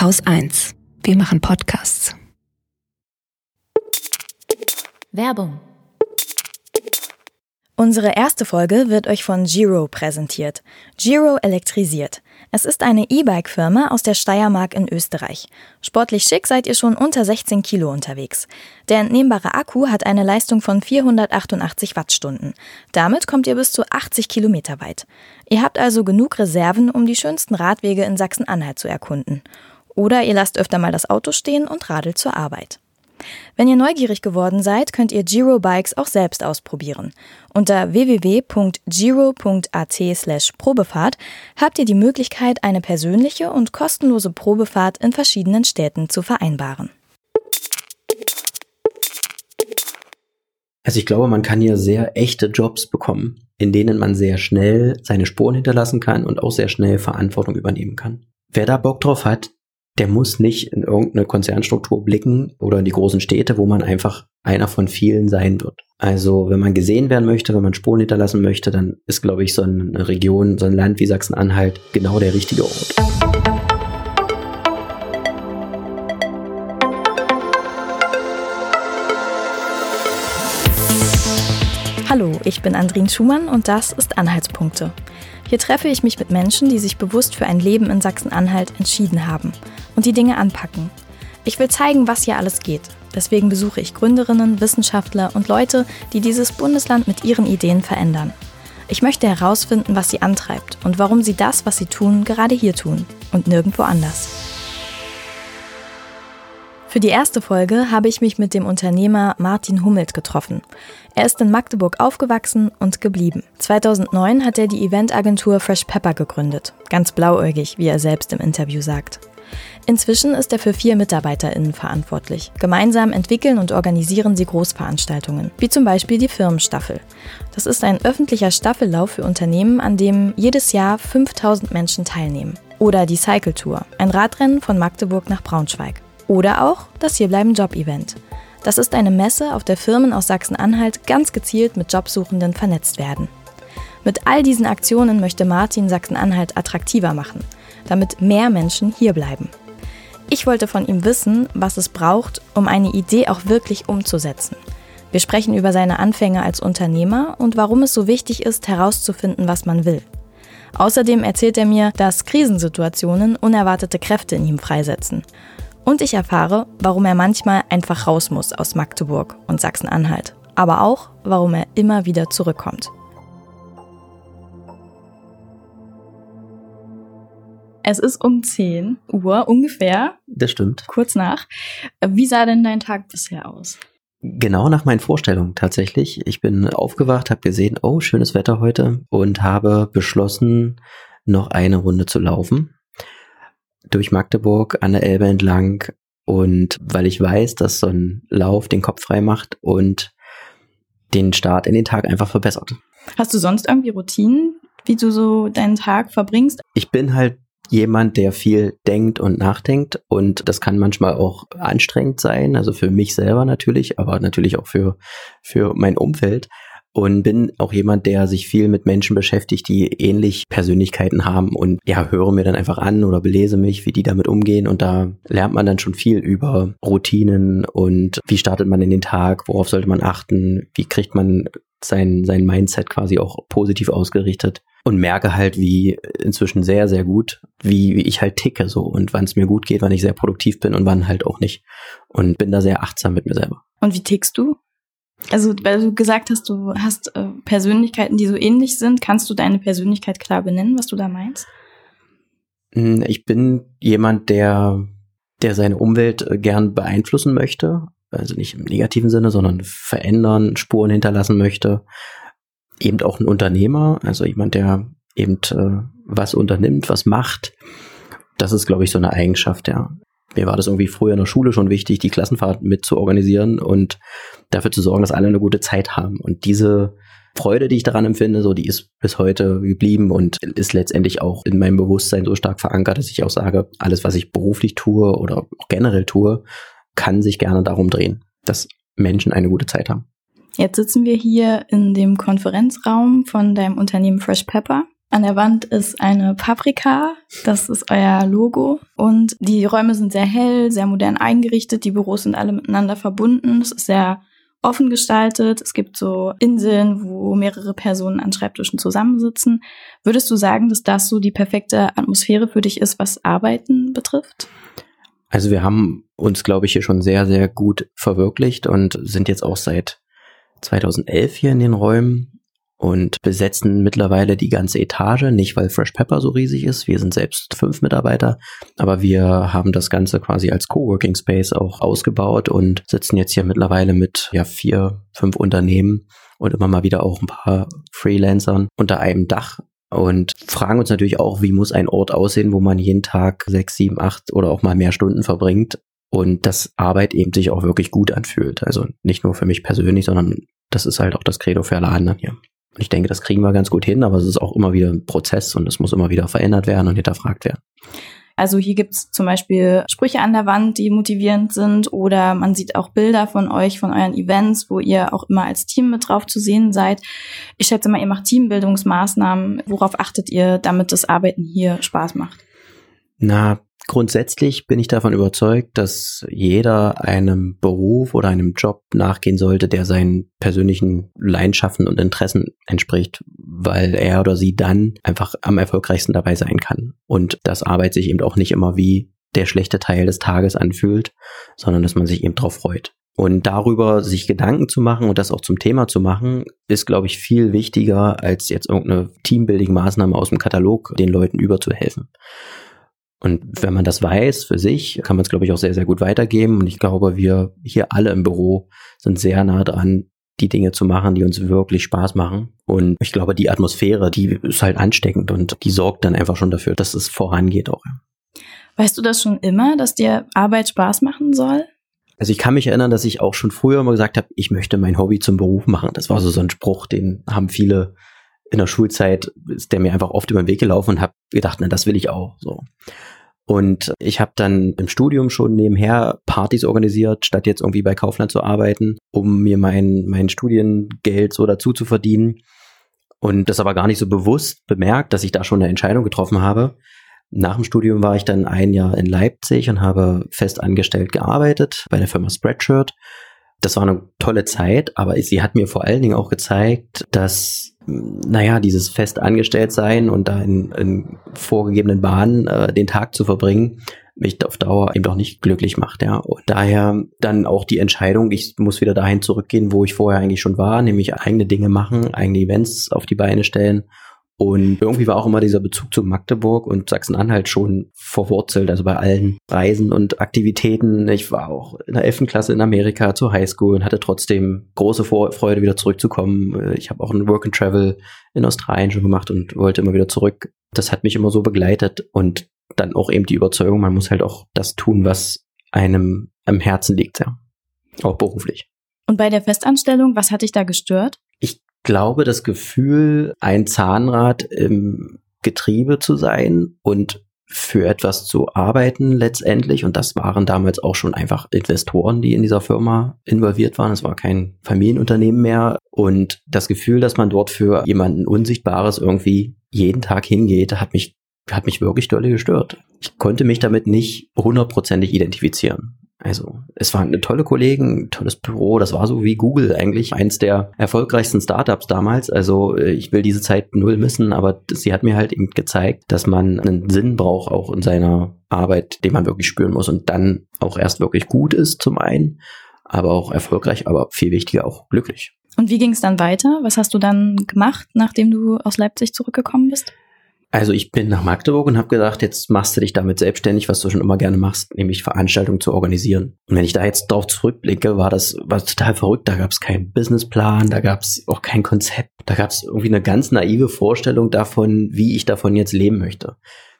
Haus 1. Wir machen Podcasts. Werbung. Unsere erste Folge wird euch von Giro präsentiert. Giro elektrisiert. Es ist eine E-Bike-Firma aus der Steiermark in Österreich. Sportlich schick seid ihr schon unter 16 Kilo unterwegs. Der entnehmbare Akku hat eine Leistung von 488 Wattstunden. Damit kommt ihr bis zu 80 Kilometer weit. Ihr habt also genug Reserven, um die schönsten Radwege in Sachsen-Anhalt zu erkunden. Oder ihr lasst öfter mal das Auto stehen und radelt zur Arbeit. Wenn ihr neugierig geworden seid, könnt ihr Giro Bikes auch selbst ausprobieren. Unter www.giro.at slash Probefahrt habt ihr die Möglichkeit, eine persönliche und kostenlose Probefahrt in verschiedenen Städten zu vereinbaren. Also ich glaube, man kann hier sehr echte Jobs bekommen, in denen man sehr schnell seine Spuren hinterlassen kann und auch sehr schnell Verantwortung übernehmen kann. Wer da Bock drauf hat, der muss nicht in irgendeine Konzernstruktur blicken oder in die großen Städte, wo man einfach einer von vielen sein wird. Also wenn man gesehen werden möchte, wenn man Spuren hinterlassen möchte, dann ist, glaube ich, so eine Region, so ein Land wie Sachsen-Anhalt genau der richtige Ort. Hallo, ich bin Andrin Schumann und das ist Anhaltspunkte. Hier treffe ich mich mit Menschen, die sich bewusst für ein Leben in Sachsen-Anhalt entschieden haben und die Dinge anpacken. Ich will zeigen, was hier alles geht. Deswegen besuche ich Gründerinnen, Wissenschaftler und Leute, die dieses Bundesland mit ihren Ideen verändern. Ich möchte herausfinden, was sie antreibt und warum sie das, was sie tun, gerade hier tun und nirgendwo anders. Für die erste Folge habe ich mich mit dem Unternehmer Martin Hummelt getroffen. Er ist in Magdeburg aufgewachsen und geblieben. 2009 hat er die Eventagentur Fresh Pepper gegründet. Ganz blauäugig, wie er selbst im Interview sagt. Inzwischen ist er für vier MitarbeiterInnen verantwortlich. Gemeinsam entwickeln und organisieren sie Großveranstaltungen, wie zum Beispiel die Firmenstaffel. Das ist ein öffentlicher Staffellauf für Unternehmen, an dem jedes Jahr 5000 Menschen teilnehmen. Oder die Cycle Tour, ein Radrennen von Magdeburg nach Braunschweig. Oder auch das Hierbleiben Job-Event. Das ist eine Messe, auf der Firmen aus Sachsen-Anhalt ganz gezielt mit Jobsuchenden vernetzt werden. Mit all diesen Aktionen möchte Martin Sachsen-Anhalt attraktiver machen, damit mehr Menschen hierbleiben. Ich wollte von ihm wissen, was es braucht, um eine Idee auch wirklich umzusetzen. Wir sprechen über seine Anfänge als Unternehmer und warum es so wichtig ist, herauszufinden, was man will. Außerdem erzählt er mir, dass Krisensituationen unerwartete Kräfte in ihm freisetzen. Und ich erfahre, warum er manchmal einfach raus muss aus Magdeburg und Sachsen-Anhalt, aber auch, warum er immer wieder zurückkommt. Es ist um 10 Uhr ungefähr. Das stimmt. Kurz nach. Wie sah denn dein Tag bisher aus? Genau nach meinen Vorstellungen tatsächlich. Ich bin aufgewacht, habe gesehen, oh, schönes Wetter heute und habe beschlossen, noch eine Runde zu laufen. Durch Magdeburg an der Elbe entlang und weil ich weiß, dass so ein Lauf den Kopf frei macht und den Start in den Tag einfach verbessert. Hast du sonst irgendwie Routinen, wie du so deinen Tag verbringst? Ich bin halt jemand, der viel denkt und nachdenkt und das kann manchmal auch anstrengend sein, also für mich selber natürlich, aber natürlich auch für, für mein Umfeld und bin auch jemand, der sich viel mit Menschen beschäftigt, die ähnlich Persönlichkeiten haben und ja, höre mir dann einfach an oder belese mich, wie die damit umgehen und da lernt man dann schon viel über Routinen und wie startet man in den Tag, worauf sollte man achten, wie kriegt man sein, sein Mindset quasi auch positiv ausgerichtet und merke halt, wie inzwischen sehr, sehr gut, wie, wie ich halt ticke so und wann es mir gut geht, wann ich sehr produktiv bin und wann halt auch nicht. Und bin da sehr achtsam mit mir selber. Und wie tickst du? Also, weil du gesagt hast, du hast äh, Persönlichkeiten, die so ähnlich sind, kannst du deine Persönlichkeit klar benennen, was du da meinst? Hm, ich bin jemand, der, der seine Umwelt äh, gern beeinflussen möchte. Also nicht im negativen Sinne, sondern verändern, Spuren hinterlassen möchte. Eben auch ein Unternehmer, also jemand, der eben äh, was unternimmt, was macht. Das ist, glaube ich, so eine Eigenschaft, ja mir war das irgendwie früher in der Schule schon wichtig, die Klassenfahrt mit zu organisieren und dafür zu sorgen, dass alle eine gute Zeit haben. Und diese Freude, die ich daran empfinde, so die ist bis heute geblieben und ist letztendlich auch in meinem Bewusstsein so stark verankert, dass ich auch sage, alles, was ich beruflich tue oder generell tue, kann sich gerne darum drehen, dass Menschen eine gute Zeit haben. Jetzt sitzen wir hier in dem Konferenzraum von deinem Unternehmen Fresh Pepper. An der Wand ist eine Paprika, das ist euer Logo. Und die Räume sind sehr hell, sehr modern eingerichtet. Die Büros sind alle miteinander verbunden. Es ist sehr offen gestaltet. Es gibt so Inseln, wo mehrere Personen an Schreibtischen zusammensitzen. Würdest du sagen, dass das so die perfekte Atmosphäre für dich ist, was Arbeiten betrifft? Also wir haben uns, glaube ich, hier schon sehr, sehr gut verwirklicht und sind jetzt auch seit 2011 hier in den Räumen und besetzen mittlerweile die ganze Etage, nicht weil Fresh Pepper so riesig ist, wir sind selbst fünf Mitarbeiter, aber wir haben das Ganze quasi als Coworking Space auch ausgebaut und sitzen jetzt hier mittlerweile mit ja vier, fünf Unternehmen und immer mal wieder auch ein paar Freelancern unter einem Dach und fragen uns natürlich auch, wie muss ein Ort aussehen, wo man jeden Tag sechs, sieben, acht oder auch mal mehr Stunden verbringt und das Arbeit eben sich auch wirklich gut anfühlt. Also nicht nur für mich persönlich, sondern das ist halt auch das Credo für alle anderen hier. Ich denke, das kriegen wir ganz gut hin, aber es ist auch immer wieder ein Prozess und es muss immer wieder verändert werden und hinterfragt werden. Also hier gibt's zum Beispiel Sprüche an der Wand, die motivierend sind oder man sieht auch Bilder von euch, von euren Events, wo ihr auch immer als Team mit drauf zu sehen seid. Ich schätze mal, ihr macht Teambildungsmaßnahmen. Worauf achtet ihr, damit das Arbeiten hier Spaß macht? Na, Grundsätzlich bin ich davon überzeugt, dass jeder einem Beruf oder einem Job nachgehen sollte, der seinen persönlichen Leidenschaften und Interessen entspricht, weil er oder sie dann einfach am erfolgreichsten dabei sein kann. Und dass Arbeit sich eben auch nicht immer wie der schlechte Teil des Tages anfühlt, sondern dass man sich eben darauf freut. Und darüber sich Gedanken zu machen und das auch zum Thema zu machen, ist, glaube ich, viel wichtiger, als jetzt irgendeine Teambuilding-Maßnahme aus dem Katalog den Leuten überzuhelfen. Und wenn man das weiß für sich, kann man es, glaube ich, auch sehr, sehr gut weitergeben. Und ich glaube, wir hier alle im Büro sind sehr nah dran, die Dinge zu machen, die uns wirklich Spaß machen. Und ich glaube, die Atmosphäre, die ist halt ansteckend und die sorgt dann einfach schon dafür, dass es vorangeht auch. Weißt du das schon immer, dass dir Arbeit Spaß machen soll? Also ich kann mich erinnern, dass ich auch schon früher mal gesagt habe, ich möchte mein Hobby zum Beruf machen. Das war so so ein Spruch, den haben viele in der Schulzeit ist der mir einfach oft über den Weg gelaufen und habe gedacht, na, das will ich auch. So. Und ich habe dann im Studium schon nebenher Partys organisiert, statt jetzt irgendwie bei Kaufland zu arbeiten, um mir mein, mein Studiengeld so dazu zu verdienen. Und das aber gar nicht so bewusst bemerkt, dass ich da schon eine Entscheidung getroffen habe. Nach dem Studium war ich dann ein Jahr in Leipzig und habe fest angestellt gearbeitet bei der Firma Spreadshirt. Das war eine tolle Zeit, aber sie hat mir vor allen Dingen auch gezeigt, dass naja, dieses fest angestellt sein und da in, in vorgegebenen Bahnen äh, den Tag zu verbringen, mich auf Dauer eben doch nicht glücklich macht, ja. Und daher dann auch die Entscheidung, ich muss wieder dahin zurückgehen, wo ich vorher eigentlich schon war, nämlich eigene Dinge machen, eigene Events auf die Beine stellen und irgendwie war auch immer dieser Bezug zu Magdeburg und Sachsen-Anhalt schon verwurzelt, also bei allen Reisen und Aktivitäten. Ich war auch in der 11. Klasse in Amerika zur Highschool und hatte trotzdem große Freude, wieder zurückzukommen. Ich habe auch ein Work and Travel in Australien schon gemacht und wollte immer wieder zurück. Das hat mich immer so begleitet und dann auch eben die Überzeugung, man muss halt auch das tun, was einem am Herzen liegt, ja. Auch beruflich. Und bei der Festanstellung, was hat dich da gestört? Ich glaube, das Gefühl, ein Zahnrad im Getriebe zu sein und für etwas zu arbeiten letztendlich. Und das waren damals auch schon einfach Investoren, die in dieser Firma involviert waren. Es war kein Familienunternehmen mehr. Und das Gefühl, dass man dort für jemanden Unsichtbares irgendwie jeden Tag hingeht, hat mich, hat mich wirklich dolle gestört. Ich konnte mich damit nicht hundertprozentig identifizieren. Also, es waren eine tolle Kollegen, tolles Büro, das war so wie Google eigentlich, eins der erfolgreichsten Startups damals. Also, äh, ich will diese Zeit null missen, aber sie hat mir halt eben gezeigt, dass man einen Sinn braucht auch in seiner Arbeit, den man wirklich spüren muss und dann auch erst wirklich gut ist zum einen, aber auch erfolgreich, aber viel wichtiger auch glücklich. Und wie ging es dann weiter? Was hast du dann gemacht, nachdem du aus Leipzig zurückgekommen bist? Also ich bin nach Magdeburg und habe gedacht, jetzt machst du dich damit selbstständig, was du schon immer gerne machst, nämlich Veranstaltungen zu organisieren. Und wenn ich da jetzt drauf zurückblicke, war das war total verrückt. Da gab es keinen Businessplan, da gab es auch kein Konzept, da gab es irgendwie eine ganz naive Vorstellung davon, wie ich davon jetzt leben möchte.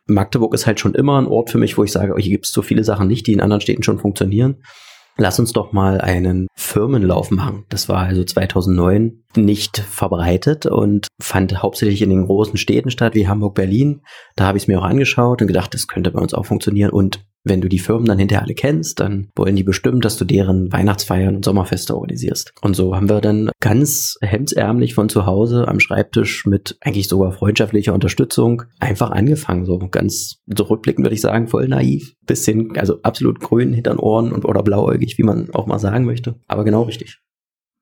Magdeburg ist halt schon immer ein Ort für mich, wo ich sage, oh, hier gibt es so viele Sachen nicht, die in anderen Städten schon funktionieren lass uns doch mal einen Firmenlauf machen. Das war also 2009 nicht verbreitet und fand hauptsächlich in den großen Städten statt, wie Hamburg, Berlin. Da habe ich es mir auch angeschaut und gedacht, das könnte bei uns auch funktionieren. Und wenn du die Firmen dann hinterher alle kennst, dann wollen die bestimmt, dass du deren Weihnachtsfeiern und Sommerfeste organisierst. Und so haben wir dann ganz hemdsärmlich von zu Hause am Schreibtisch mit eigentlich sogar freundschaftlicher Unterstützung einfach angefangen. So ganz zurückblickend würde ich sagen, voll naiv. Bisschen, also absolut grün hinter den Ohren und oder blauäugig, wie man auch mal sagen möchte. Aber genau richtig.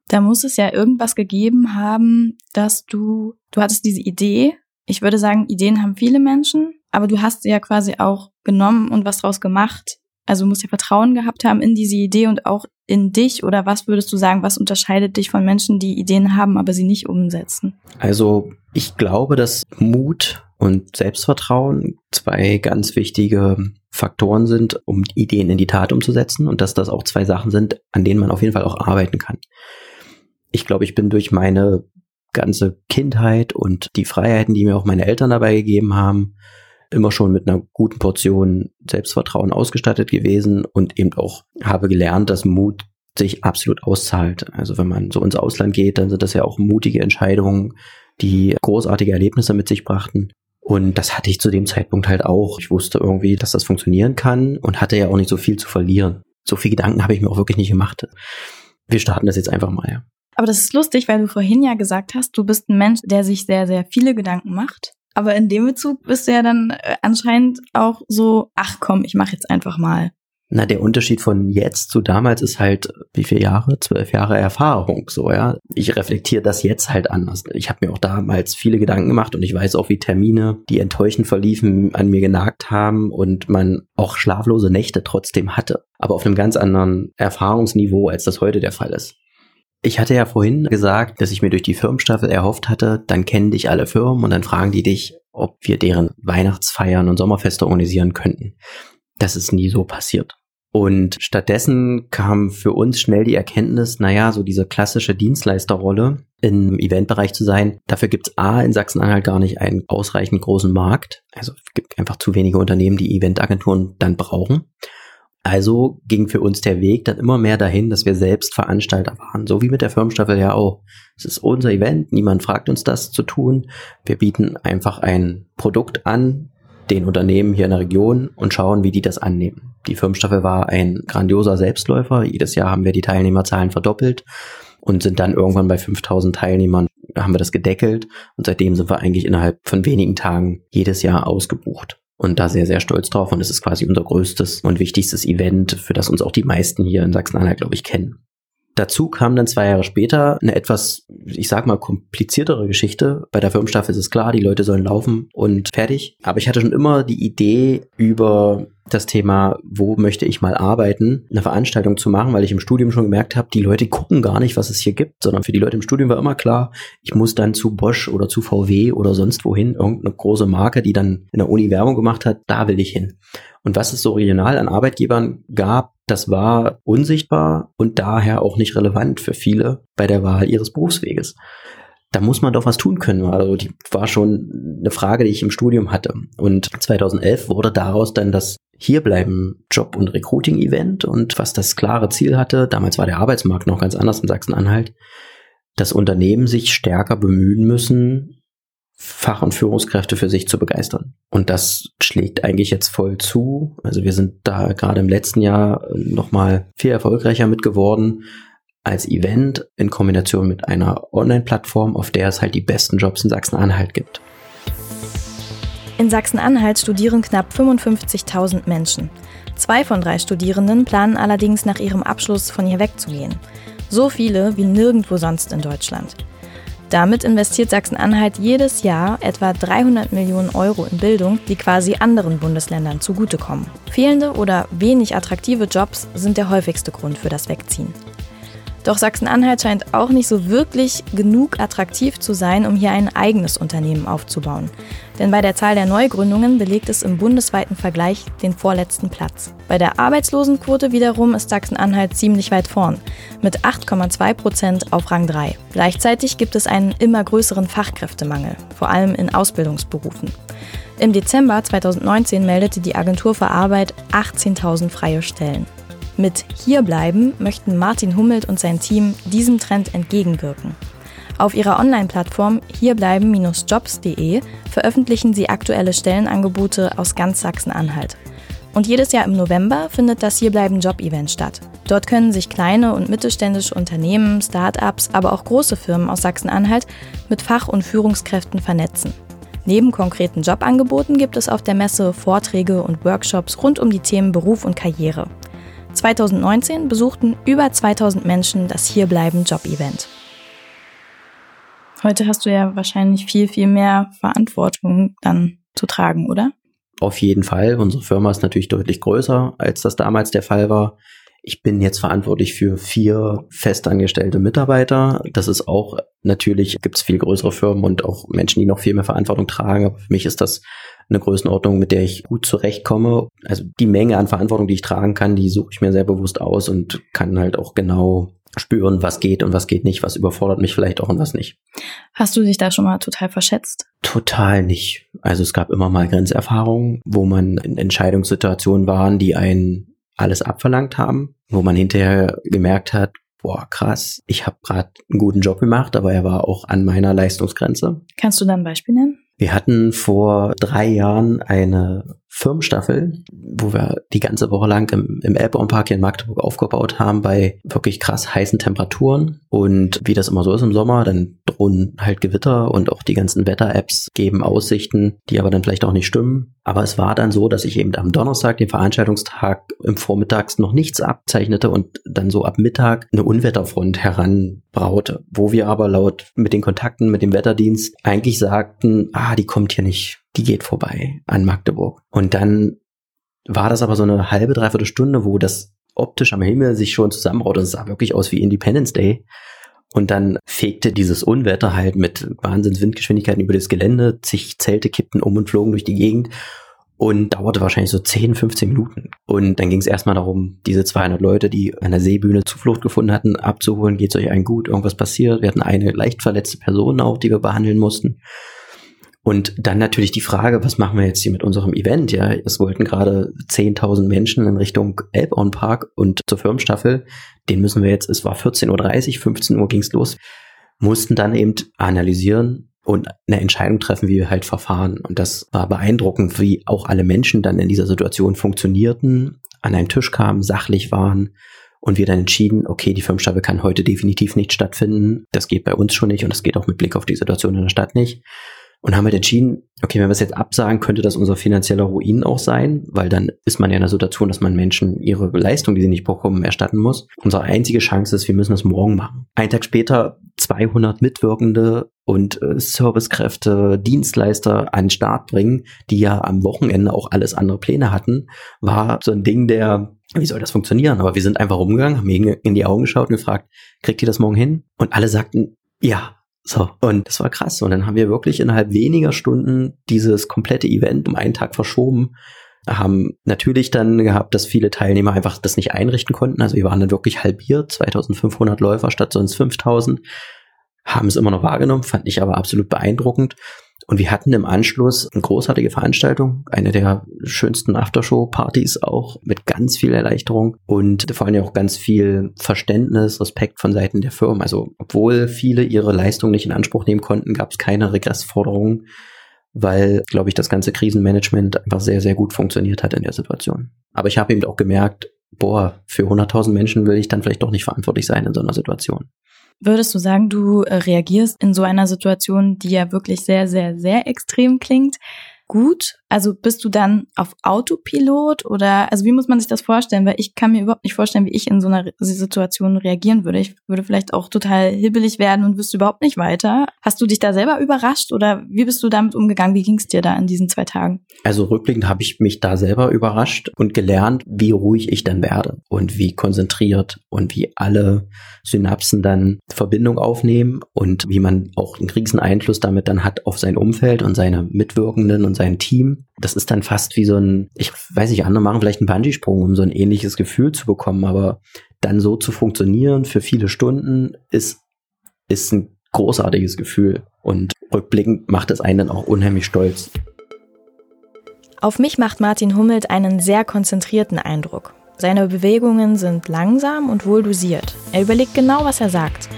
Da muss es ja irgendwas gegeben haben, dass du, du hattest diese Idee. Ich würde sagen, Ideen haben viele Menschen, aber du hast sie ja quasi auch genommen und was draus gemacht. Also du musst ja Vertrauen gehabt haben in diese Idee und auch in dich oder was würdest du sagen, was unterscheidet dich von Menschen, die Ideen haben, aber sie nicht umsetzen? Also ich glaube, dass Mut und Selbstvertrauen zwei ganz wichtige Faktoren sind, um Ideen in die Tat umzusetzen und dass das auch zwei Sachen sind, an denen man auf jeden Fall auch arbeiten kann ich glaube, ich bin durch meine ganze Kindheit und die Freiheiten, die mir auch meine Eltern dabei gegeben haben, immer schon mit einer guten Portion Selbstvertrauen ausgestattet gewesen und eben auch habe gelernt, dass Mut sich absolut auszahlt. Also wenn man so ins Ausland geht, dann sind das ja auch mutige Entscheidungen, die großartige Erlebnisse mit sich brachten. Und das hatte ich zu dem Zeitpunkt halt auch. Ich wusste irgendwie, dass das funktionieren kann und hatte ja auch nicht so viel zu verlieren. So viel Gedanken habe ich mir auch wirklich nicht gemacht. Wir starten das jetzt einfach mal. Aber das ist lustig, weil du vorhin ja gesagt hast, du bist ein Mensch, der sich sehr, sehr viele Gedanken macht. Aber in dem Bezug bist du ja dann äh, anscheinend auch so, ach komm, ich mache jetzt einfach mal. Na, der Unterschied von jetzt zu damals ist halt, wie viele Jahre? Zwölf Jahre Erfahrung, so, ja. Ich reflektiere das jetzt halt anders. Ich habe mir auch damals viele Gedanken gemacht und ich weiß auch, wie Termine, die enttäuschend verliefen, an mir genagt haben und man auch schlaflose Nächte trotzdem hatte. Aber auf einem ganz anderen Erfahrungsniveau, als das heute der Fall ist. Ich hatte ja vorhin gesagt, dass ich mir durch die Firmenstaffel erhofft hatte, dann kennen dich alle Firmen und dann fragen die dich, ob wir deren Weihnachtsfeiern und Sommerfeste organisieren könnten. Das ist nie so passiert. Und stattdessen kam für uns schnell die Erkenntnis, naja, so diese klassische Dienstleisterrolle im Eventbereich zu sein, dafür gibt es A in Sachsen-Anhalt gar nicht einen ausreichend großen Markt. Also es gibt einfach zu wenige Unternehmen, die Eventagenturen dann brauchen. Also ging für uns der Weg dann immer mehr dahin, dass wir selbst Veranstalter waren, so wie mit der Firmenstaffel ja auch. Es ist unser Event, niemand fragt uns das zu tun. Wir bieten einfach ein Produkt an, den Unternehmen hier in der Region und schauen, wie die das annehmen. Die Firmenstaffel war ein grandioser Selbstläufer. Jedes Jahr haben wir die Teilnehmerzahlen verdoppelt und sind dann irgendwann bei 5000 Teilnehmern haben wir das gedeckelt und seitdem sind wir eigentlich innerhalb von wenigen Tagen jedes Jahr ausgebucht und da sehr, sehr stolz drauf. Und es ist quasi unser größtes und wichtigstes Event, für das uns auch die meisten hier in Sachsen-Anhalt, glaube ich, kennen. Dazu kam dann zwei Jahre später eine etwas, ich sag mal, kompliziertere Geschichte. Bei der Firmenstaffel ist es klar, die Leute sollen laufen und fertig. Aber ich hatte schon immer die Idee über das Thema, wo möchte ich mal arbeiten, eine Veranstaltung zu machen, weil ich im Studium schon gemerkt habe, die Leute gucken gar nicht, was es hier gibt, sondern für die Leute im Studium war immer klar, ich muss dann zu Bosch oder zu VW oder sonst wohin, irgendeine große Marke, die dann in der Uni Werbung gemacht hat, da will ich hin. Und was es so regional an Arbeitgebern gab, das war unsichtbar und daher auch nicht relevant für viele bei der Wahl ihres Berufsweges da muss man doch was tun können. Also die war schon eine Frage, die ich im Studium hatte. Und 2011 wurde daraus dann das Hierbleiben Job- und Recruiting-Event und was das klare Ziel hatte, damals war der Arbeitsmarkt noch ganz anders in Sachsen-Anhalt, dass Unternehmen sich stärker bemühen müssen, Fach- und Führungskräfte für sich zu begeistern. Und das schlägt eigentlich jetzt voll zu. Also wir sind da gerade im letzten Jahr nochmal viel erfolgreicher mit geworden als Event in Kombination mit einer Online-Plattform, auf der es halt die besten Jobs in Sachsen-Anhalt gibt. In Sachsen-Anhalt studieren knapp 55.000 Menschen. Zwei von drei Studierenden planen allerdings nach ihrem Abschluss von hier wegzugehen. So viele wie nirgendwo sonst in Deutschland. Damit investiert Sachsen-Anhalt jedes Jahr etwa 300 Millionen Euro in Bildung, die quasi anderen Bundesländern zugutekommen. Fehlende oder wenig attraktive Jobs sind der häufigste Grund für das Wegziehen. Doch Sachsen-Anhalt scheint auch nicht so wirklich genug attraktiv zu sein, um hier ein eigenes Unternehmen aufzubauen. Denn bei der Zahl der Neugründungen belegt es im bundesweiten Vergleich den vorletzten Platz. Bei der Arbeitslosenquote wiederum ist Sachsen-Anhalt ziemlich weit vorn, mit 8,2 Prozent auf Rang 3. Gleichzeitig gibt es einen immer größeren Fachkräftemangel, vor allem in Ausbildungsberufen. Im Dezember 2019 meldete die Agentur für Arbeit 18.000 freie Stellen. Mit Hierbleiben möchten Martin Hummelt und sein Team diesem Trend entgegenwirken. Auf ihrer Online-Plattform hierbleiben-jobs.de veröffentlichen sie aktuelle Stellenangebote aus ganz Sachsen-Anhalt. Und jedes Jahr im November findet das Hierbleiben Job-Event statt. Dort können sich kleine und mittelständische Unternehmen, Start-ups, aber auch große Firmen aus Sachsen-Anhalt mit Fach- und Führungskräften vernetzen. Neben konkreten Jobangeboten gibt es auf der Messe Vorträge und Workshops rund um die Themen Beruf und Karriere. 2019 besuchten über 2000 Menschen das Hierbleiben Job-Event. Heute hast du ja wahrscheinlich viel, viel mehr Verantwortung dann zu tragen, oder? Auf jeden Fall. Unsere Firma ist natürlich deutlich größer, als das damals der Fall war. Ich bin jetzt verantwortlich für vier festangestellte Mitarbeiter. Das ist auch natürlich, gibt es viel größere Firmen und auch Menschen, die noch viel mehr Verantwortung tragen. Aber für mich ist das eine Größenordnung, mit der ich gut zurechtkomme. Also die Menge an Verantwortung, die ich tragen kann, die suche ich mir sehr bewusst aus und kann halt auch genau spüren, was geht und was geht nicht, was überfordert mich vielleicht auch und was nicht. Hast du dich da schon mal total verschätzt? Total nicht. Also es gab immer mal Grenzerfahrungen, wo man in Entscheidungssituationen waren, die einen alles abverlangt haben, wo man hinterher gemerkt hat, boah, krass, ich habe gerade einen guten Job gemacht, aber er war auch an meiner Leistungsgrenze. Kannst du da ein Beispiel nennen? Wir hatten vor drei Jahren eine Firmenstaffel, wo wir die ganze Woche lang im, im Elbbaumpark hier in Magdeburg aufgebaut haben bei wirklich krass heißen Temperaturen. Und wie das immer so ist im Sommer, dann drohen halt Gewitter und auch die ganzen Wetter-Apps geben Aussichten, die aber dann vielleicht auch nicht stimmen. Aber es war dann so, dass ich eben am Donnerstag, den Veranstaltungstag, im Vormittags noch nichts abzeichnete und dann so ab Mittag eine Unwetterfront heranbraute, wo wir aber laut mit den Kontakten mit dem Wetterdienst eigentlich sagten, ah, die kommt hier nicht die geht vorbei an Magdeburg. Und dann war das aber so eine halbe, dreiviertel Stunde, wo das optisch am Himmel sich schon zusammenbraut und es sah wirklich aus wie Independence Day. Und dann fegte dieses Unwetter halt mit Wahnsinns Windgeschwindigkeiten über das Gelände, zig Zelte kippten um und flogen durch die Gegend und dauerte wahrscheinlich so 10, 15 Minuten. Und dann ging es erstmal darum, diese 200 Leute, die an der Seebühne Zuflucht gefunden hatten, abzuholen. Geht es euch allen gut? Irgendwas passiert? Wir hatten eine leicht verletzte Person auch, die wir behandeln mussten. Und dann natürlich die Frage, was machen wir jetzt hier mit unserem Event? Ja, es wollten gerade 10.000 Menschen in Richtung Elbon Park und zur Firmenstaffel. Den müssen wir jetzt, es war 14.30 Uhr, 15 Uhr ging's los, mussten dann eben analysieren und eine Entscheidung treffen, wie wir halt verfahren. Und das war beeindruckend, wie auch alle Menschen dann in dieser Situation funktionierten, an einen Tisch kamen, sachlich waren und wir dann entschieden, okay, die Firmenstaffel kann heute definitiv nicht stattfinden. Das geht bei uns schon nicht und das geht auch mit Blick auf die Situation in der Stadt nicht und haben halt entschieden, okay, wenn wir es jetzt absagen, könnte das unser finanzieller Ruin auch sein, weil dann ist man ja in der Situation, dass man Menschen ihre Leistung, die sie nicht bekommen, erstatten muss. Unsere einzige Chance ist, wir müssen das morgen machen. Ein Tag später 200 Mitwirkende und äh, Servicekräfte, Dienstleister an den Start bringen, die ja am Wochenende auch alles andere Pläne hatten, war so ein Ding der, wie soll das funktionieren? Aber wir sind einfach rumgegangen, haben ihnen in die Augen geschaut und gefragt, kriegt ihr das morgen hin? Und alle sagten, ja, so, und das war krass. Und dann haben wir wirklich innerhalb weniger Stunden dieses komplette Event um einen Tag verschoben. Haben natürlich dann gehabt, dass viele Teilnehmer einfach das nicht einrichten konnten. Also wir waren dann wirklich halbiert, 2500 Läufer statt sonst 5000. Haben es immer noch wahrgenommen, fand ich aber absolut beeindruckend. Und wir hatten im Anschluss eine großartige Veranstaltung, eine der schönsten Aftershow-Partys auch mit ganz viel Erleichterung und vor allem auch ganz viel Verständnis, Respekt von Seiten der Firmen. Also obwohl viele ihre Leistung nicht in Anspruch nehmen konnten, gab es keine Regressforderungen, weil, glaube ich, das ganze Krisenmanagement einfach sehr, sehr gut funktioniert hat in der Situation. Aber ich habe eben auch gemerkt, boah, für 100.000 Menschen will ich dann vielleicht doch nicht verantwortlich sein in so einer Situation. Würdest du sagen, du äh, reagierst in so einer Situation, die ja wirklich sehr, sehr, sehr extrem klingt, gut? Also bist du dann auf Autopilot oder also wie muss man sich das vorstellen? Weil ich kann mir überhaupt nicht vorstellen, wie ich in so einer Situation reagieren würde. Ich würde vielleicht auch total hibbelig werden und wüsste überhaupt nicht weiter. Hast du dich da selber überrascht oder wie bist du damit umgegangen? Wie ging es dir da in diesen zwei Tagen? Also rückblickend habe ich mich da selber überrascht und gelernt, wie ruhig ich dann werde und wie konzentriert und wie alle Synapsen dann Verbindung aufnehmen und wie man auch einen Kriseneinfluss damit dann hat auf sein Umfeld und seine Mitwirkenden und sein Team das ist dann fast wie so ein, ich weiß nicht, andere machen vielleicht einen Bungee-Sprung, um so ein ähnliches Gefühl zu bekommen, aber dann so zu funktionieren für viele Stunden ist, ist ein großartiges Gefühl und rückblickend macht es einen dann auch unheimlich stolz. Auf mich macht Martin Hummelt einen sehr konzentrierten Eindruck. Seine Bewegungen sind langsam und wohl dosiert. Er überlegt genau, was er sagt.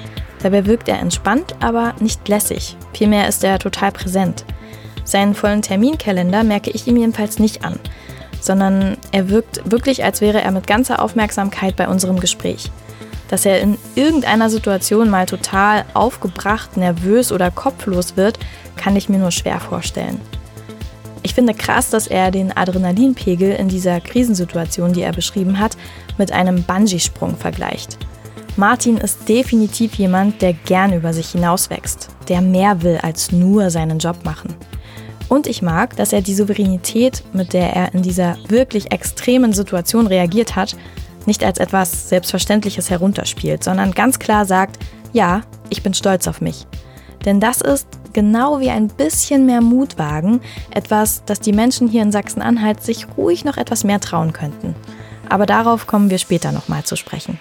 Dabei wirkt er entspannt, aber nicht lässig. Vielmehr ist er total präsent. Seinen vollen Terminkalender merke ich ihm jedenfalls nicht an. sondern er wirkt wirklich, als wäre er mit ganzer Aufmerksamkeit bei unserem Gespräch. Dass er in irgendeiner Situation mal total aufgebracht, nervös oder kopflos wird, kann ich mir nur schwer vorstellen. Ich finde krass, dass er den Adrenalinpegel in dieser Krisensituation, die er beschrieben hat, mit einem Bungee-Sprung vergleicht. Martin ist definitiv jemand, der gern über sich hinauswächst, der mehr will als nur seinen Job machen. Und ich mag, dass er die Souveränität, mit der er in dieser wirklich extremen Situation reagiert hat, nicht als etwas Selbstverständliches herunterspielt, sondern ganz klar sagt, ja, ich bin stolz auf mich. Denn das ist genau wie ein bisschen mehr Mut wagen, etwas, das die Menschen hier in Sachsen-Anhalt sich ruhig noch etwas mehr trauen könnten. Aber darauf kommen wir später nochmal zu sprechen.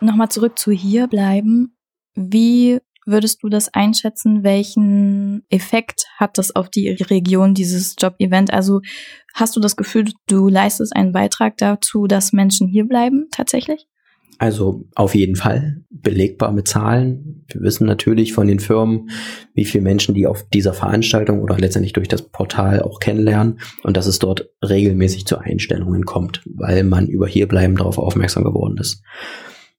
Nochmal zurück zu hier bleiben. Wie würdest du das einschätzen? Welchen Effekt hat das auf die Region, dieses Job-Event? Also hast du das Gefühl, du leistest einen Beitrag dazu, dass Menschen hier bleiben tatsächlich? Also auf jeden Fall belegbar mit Zahlen. Wir wissen natürlich von den Firmen, wie viele Menschen die auf dieser Veranstaltung oder letztendlich durch das Portal auch kennenlernen und dass es dort regelmäßig zu Einstellungen kommt, weil man über hierbleiben darauf aufmerksam geworden ist.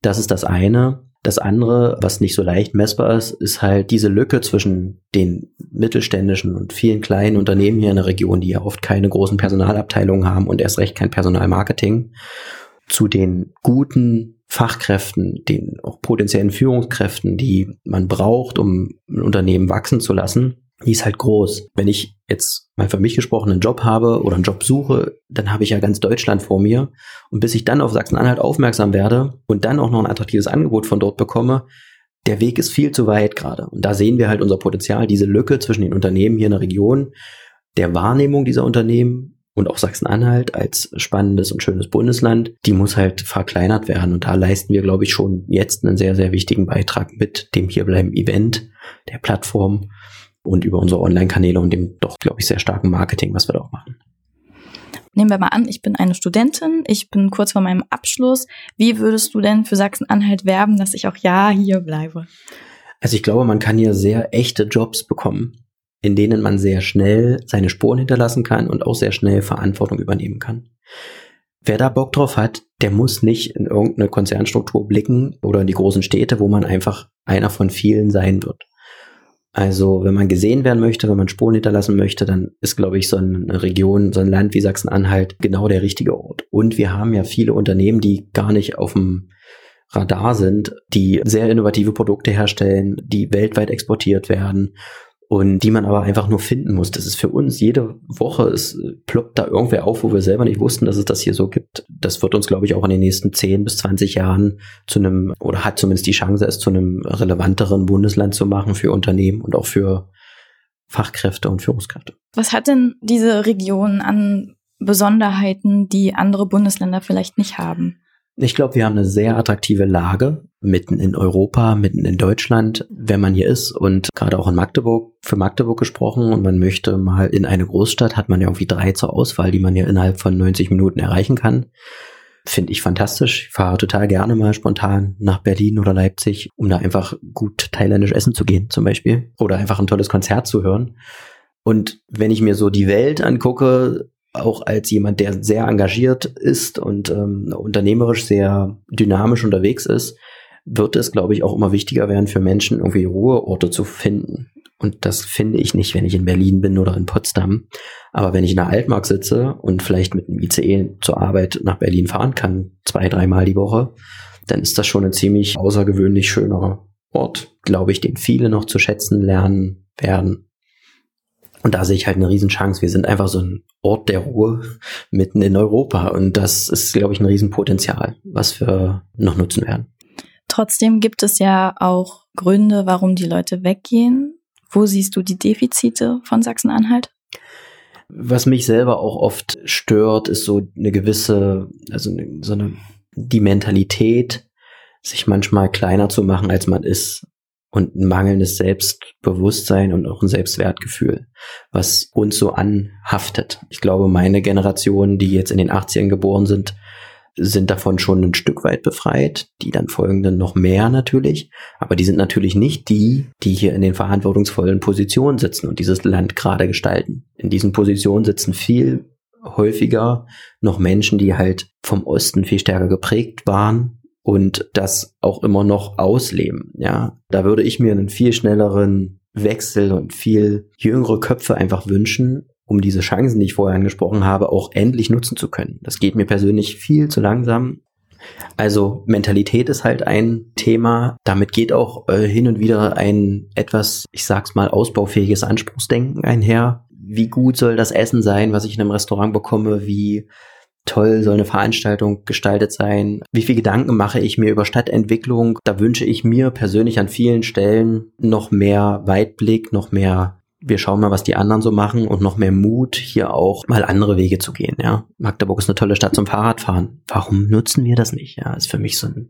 Das ist das eine. Das andere, was nicht so leicht messbar ist, ist halt diese Lücke zwischen den mittelständischen und vielen kleinen Unternehmen hier in der Region, die ja oft keine großen Personalabteilungen haben und erst recht kein Personalmarketing, zu den guten Fachkräften, den auch potenziellen Führungskräften, die man braucht, um ein Unternehmen wachsen zu lassen, die ist halt groß. Wenn ich jetzt mal für mich gesprochen einen Job habe oder einen Job suche, dann habe ich ja ganz Deutschland vor mir. Und bis ich dann auf Sachsen-Anhalt aufmerksam werde und dann auch noch ein attraktives Angebot von dort bekomme, der Weg ist viel zu weit gerade. Und da sehen wir halt unser Potenzial, diese Lücke zwischen den Unternehmen hier in der Region, der Wahrnehmung dieser Unternehmen und auch Sachsen-Anhalt als spannendes und schönes Bundesland, die muss halt verkleinert werden. Und da leisten wir, glaube ich, schon jetzt einen sehr, sehr wichtigen Beitrag mit dem Hierbleiben-Event, der Plattform und über unsere Online-Kanäle und dem doch, glaube ich, sehr starken Marketing, was wir da auch machen. Nehmen wir mal an, ich bin eine Studentin, ich bin kurz vor meinem Abschluss. Wie würdest du denn für Sachsen-Anhalt werben, dass ich auch ja hier bleibe? Also ich glaube, man kann hier sehr echte Jobs bekommen, in denen man sehr schnell seine Spuren hinterlassen kann und auch sehr schnell Verantwortung übernehmen kann. Wer da Bock drauf hat, der muss nicht in irgendeine Konzernstruktur blicken oder in die großen Städte, wo man einfach einer von vielen sein wird. Also wenn man gesehen werden möchte, wenn man Spuren hinterlassen möchte, dann ist, glaube ich, so eine Region, so ein Land wie Sachsen-Anhalt genau der richtige Ort. Und wir haben ja viele Unternehmen, die gar nicht auf dem Radar sind, die sehr innovative Produkte herstellen, die weltweit exportiert werden und die man aber einfach nur finden muss. Das ist für uns jede Woche, es ploppt da irgendwer auf, wo wir selber nicht wussten, dass es das hier so gibt. Das wird uns, glaube ich, auch in den nächsten 10 bis 20 Jahren zu einem, oder hat zumindest die Chance, es zu einem relevanteren Bundesland zu machen für Unternehmen und auch für Fachkräfte und Führungskräfte. Was hat denn diese Region an Besonderheiten, die andere Bundesländer vielleicht nicht haben? Ich glaube, wir haben eine sehr attraktive Lage mitten in Europa, mitten in Deutschland, wenn man hier ist und gerade auch in Magdeburg, für Magdeburg gesprochen und man möchte mal in eine Großstadt, hat man ja irgendwie drei zur Auswahl, die man ja innerhalb von 90 Minuten erreichen kann. Finde ich fantastisch. Ich fahre total gerne mal spontan nach Berlin oder Leipzig, um da einfach gut thailändisch essen zu gehen, zum Beispiel. Oder einfach ein tolles Konzert zu hören. Und wenn ich mir so die Welt angucke, auch als jemand, der sehr engagiert ist und ähm, unternehmerisch sehr dynamisch unterwegs ist, wird es, glaube ich, auch immer wichtiger werden für Menschen, irgendwie Ruheorte zu finden. Und das finde ich nicht, wenn ich in Berlin bin oder in Potsdam. Aber wenn ich in der Altmark sitze und vielleicht mit einem ICE zur Arbeit nach Berlin fahren kann, zwei, dreimal die Woche, dann ist das schon ein ziemlich außergewöhnlich schöner Ort, glaube ich, den viele noch zu schätzen lernen werden. Und da sehe ich halt eine Riesenchance. Wir sind einfach so ein Ort der Ruhe mitten in Europa. Und das ist, glaube ich, ein Riesenpotenzial, was wir noch nutzen werden. Trotzdem gibt es ja auch Gründe, warum die Leute weggehen. Wo siehst du die Defizite von Sachsen-Anhalt? Was mich selber auch oft stört, ist so eine gewisse, also so eine, die Mentalität, sich manchmal kleiner zu machen, als man ist und ein mangelndes Selbstbewusstsein und auch ein Selbstwertgefühl, was uns so anhaftet. Ich glaube, meine Generation, die jetzt in den 80ern geboren sind, sind davon schon ein Stück weit befreit, die dann folgenden noch mehr natürlich, aber die sind natürlich nicht die, die hier in den verantwortungsvollen Positionen sitzen und dieses Land gerade gestalten. In diesen Positionen sitzen viel häufiger noch Menschen, die halt vom Osten viel stärker geprägt waren und das auch immer noch ausleben. Ja, da würde ich mir einen viel schnelleren Wechsel und viel jüngere Köpfe einfach wünschen, um diese Chancen, die ich vorher angesprochen habe, auch endlich nutzen zu können. Das geht mir persönlich viel zu langsam. Also Mentalität ist halt ein Thema. Damit geht auch äh, hin und wieder ein etwas, ich sag's mal, ausbaufähiges Anspruchsdenken einher. Wie gut soll das Essen sein, was ich in einem Restaurant bekomme? Wie toll soll eine Veranstaltung gestaltet sein? Wie viel Gedanken mache ich mir über Stadtentwicklung? Da wünsche ich mir persönlich an vielen Stellen noch mehr Weitblick, noch mehr wir schauen mal, was die anderen so machen und noch mehr Mut, hier auch mal andere Wege zu gehen, ja. Magdeburg ist eine tolle Stadt zum Fahrradfahren. Warum nutzen wir das nicht? Ja, ist für mich so ein,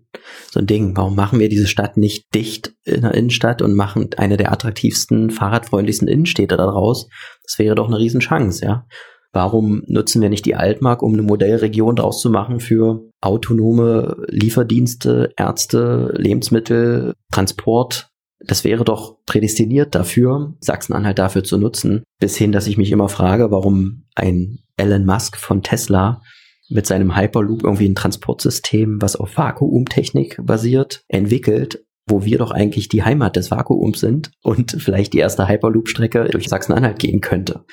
so ein Ding. Warum machen wir diese Stadt nicht dicht in der Innenstadt und machen eine der attraktivsten, fahrradfreundlichsten Innenstädte daraus? Das wäre doch eine Riesenchance, ja. Warum nutzen wir nicht die Altmark, um eine Modellregion daraus zu machen für autonome Lieferdienste, Ärzte, Lebensmittel, Transport, das wäre doch prädestiniert dafür, Sachsen-Anhalt dafür zu nutzen, bis hin, dass ich mich immer frage, warum ein Elon Musk von Tesla mit seinem Hyperloop irgendwie ein Transportsystem, was auf Vakuumtechnik basiert, entwickelt, wo wir doch eigentlich die Heimat des Vakuums sind und vielleicht die erste Hyperloop-Strecke durch Sachsen-Anhalt gehen könnte.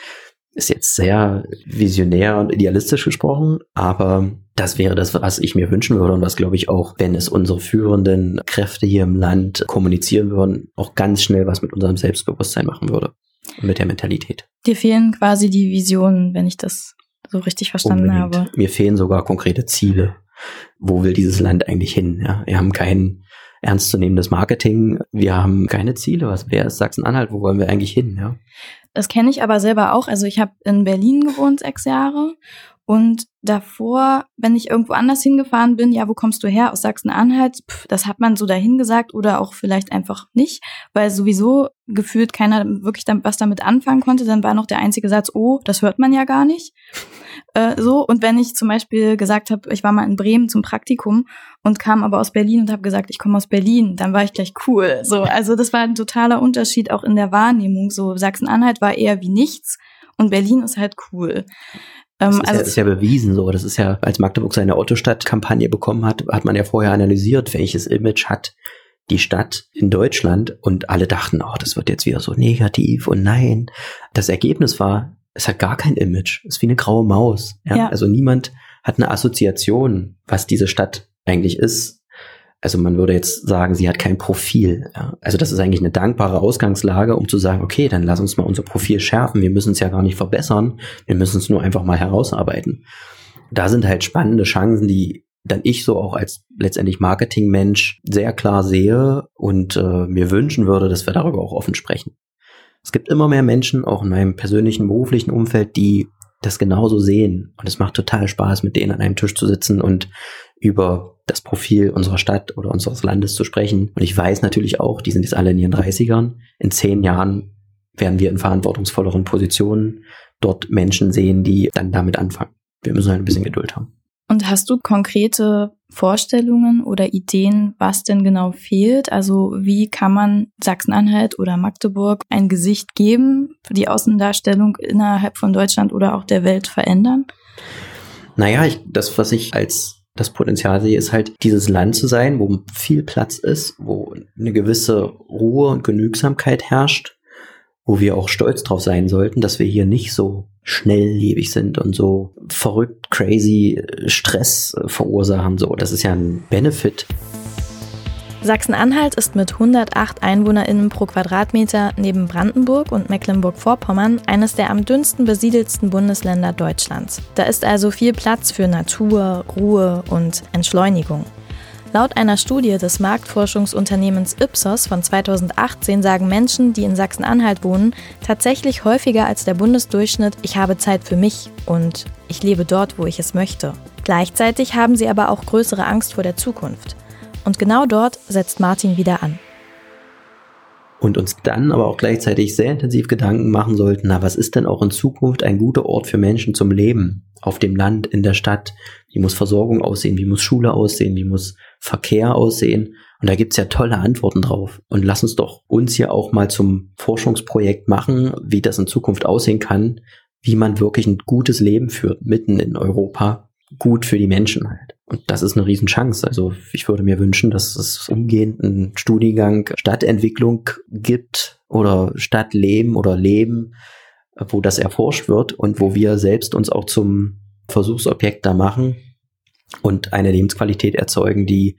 Ist jetzt sehr visionär und idealistisch gesprochen, aber das wäre das, was ich mir wünschen würde und was, glaube ich, auch, wenn es unsere führenden Kräfte hier im Land kommunizieren würden, auch ganz schnell was mit unserem Selbstbewusstsein machen würde und mit der Mentalität. Dir fehlen quasi die Visionen, wenn ich das so richtig verstanden Unbedingt. habe. Mir fehlen sogar konkrete Ziele. Wo will dieses Land eigentlich hin? Ja, wir haben kein ernstzunehmendes Marketing. Wir haben keine Ziele. Was wer ist Sachsen-Anhalt? Wo wollen wir eigentlich hin? Ja. Das kenne ich aber selber auch. Also ich habe in Berlin gewohnt sechs Jahre und davor, wenn ich irgendwo anders hingefahren bin, ja, wo kommst du her? Aus Sachsen-Anhalt? Das hat man so dahin gesagt oder auch vielleicht einfach nicht, weil sowieso gefühlt keiner wirklich was damit anfangen konnte. Dann war noch der einzige Satz, oh, das hört man ja gar nicht. Äh, so, und wenn ich zum Beispiel gesagt habe, ich war mal in Bremen zum Praktikum und kam aber aus Berlin und habe gesagt, ich komme aus Berlin, dann war ich gleich cool. So, also das war ein totaler Unterschied auch in der Wahrnehmung. So Sachsen-Anhalt war eher wie nichts und Berlin ist halt cool. Das ähm, ist, also, ja, ist ja bewiesen so. Das ist ja, als Magdeburg seine Otto-Stadt-Kampagne bekommen hat, hat man ja vorher analysiert, welches Image hat die Stadt in Deutschland und alle dachten, oh, das wird jetzt wieder so negativ und nein. Das Ergebnis war, es hat gar kein Image. Es ist wie eine graue Maus. Ja? ja. Also niemand hat eine Assoziation, was diese Stadt eigentlich ist. Also man würde jetzt sagen, sie hat kein Profil. Ja? Also das ist eigentlich eine dankbare Ausgangslage, um zu sagen, okay, dann lass uns mal unser Profil schärfen. Wir müssen es ja gar nicht verbessern. Wir müssen es nur einfach mal herausarbeiten. Da sind halt spannende Chancen, die dann ich so auch als letztendlich Marketingmensch sehr klar sehe und äh, mir wünschen würde, dass wir darüber auch offen sprechen. Es gibt immer mehr Menschen, auch in meinem persönlichen beruflichen Umfeld, die das genauso sehen. Und es macht total Spaß, mit denen an einem Tisch zu sitzen und über das Profil unserer Stadt oder unseres Landes zu sprechen. Und ich weiß natürlich auch, die sind jetzt alle in ihren 30ern. In zehn Jahren werden wir in verantwortungsvolleren Positionen dort Menschen sehen, die dann damit anfangen. Wir müssen halt ein bisschen Geduld haben. Und hast du konkrete Vorstellungen oder Ideen, was denn genau fehlt? Also wie kann man Sachsen-Anhalt oder Magdeburg ein Gesicht geben, die Außendarstellung innerhalb von Deutschland oder auch der Welt verändern? Naja, ich, das, was ich als das Potenzial sehe, ist halt dieses Land zu sein, wo viel Platz ist, wo eine gewisse Ruhe und Genügsamkeit herrscht, wo wir auch stolz drauf sein sollten, dass wir hier nicht so schnelllebig sind und so verrückt, crazy Stress verursachen. So, das ist ja ein Benefit. Sachsen-Anhalt ist mit 108 EinwohnerInnen pro Quadratmeter neben Brandenburg und Mecklenburg-Vorpommern eines der am dünnsten besiedelsten Bundesländer Deutschlands. Da ist also viel Platz für Natur, Ruhe und Entschleunigung. Laut einer Studie des Marktforschungsunternehmens Ipsos von 2018 sagen Menschen, die in Sachsen-Anhalt wohnen, tatsächlich häufiger als der Bundesdurchschnitt, ich habe Zeit für mich und ich lebe dort, wo ich es möchte. Gleichzeitig haben sie aber auch größere Angst vor der Zukunft. Und genau dort setzt Martin wieder an. Und uns dann aber auch gleichzeitig sehr intensiv Gedanken machen sollten, na, was ist denn auch in Zukunft ein guter Ort für Menschen zum Leben? Auf dem Land, in der Stadt? Wie muss Versorgung aussehen? Wie muss Schule aussehen? Wie muss Verkehr aussehen? Und da gibt's ja tolle Antworten drauf. Und lass uns doch uns hier auch mal zum Forschungsprojekt machen, wie das in Zukunft aussehen kann, wie man wirklich ein gutes Leben führt, mitten in Europa, gut für die Menschen halt. Und das ist eine Riesenchance. Also ich würde mir wünschen, dass es umgehend einen Studiengang Stadtentwicklung gibt oder Stadtleben oder Leben, wo das erforscht wird und wo wir selbst uns auch zum Versuchsobjekt da machen und eine Lebensqualität erzeugen, die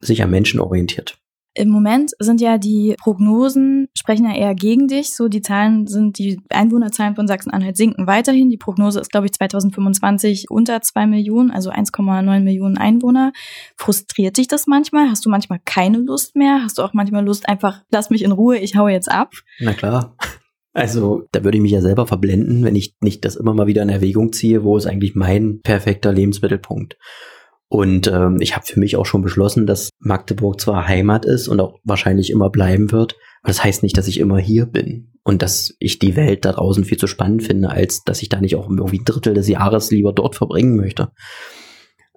sich am Menschen orientiert. Im Moment sind ja die Prognosen, sprechen ja eher gegen dich. So, die Zahlen sind, die Einwohnerzahlen von Sachsen-Anhalt sinken weiterhin. Die Prognose ist, glaube ich, 2025 unter zwei Millionen, also 1,9 Millionen Einwohner. Frustriert dich das manchmal? Hast du manchmal keine Lust mehr? Hast du auch manchmal Lust, einfach, lass mich in Ruhe, ich hau jetzt ab? Na klar. Also, da würde ich mich ja selber verblenden, wenn ich nicht das immer mal wieder in Erwägung ziehe, wo ist eigentlich mein perfekter Lebensmittelpunkt. Und ähm, ich habe für mich auch schon beschlossen, dass Magdeburg zwar Heimat ist und auch wahrscheinlich immer bleiben wird, aber das heißt nicht, dass ich immer hier bin und dass ich die Welt da draußen viel zu spannend finde, als dass ich da nicht auch irgendwie ein Drittel des Jahres lieber dort verbringen möchte.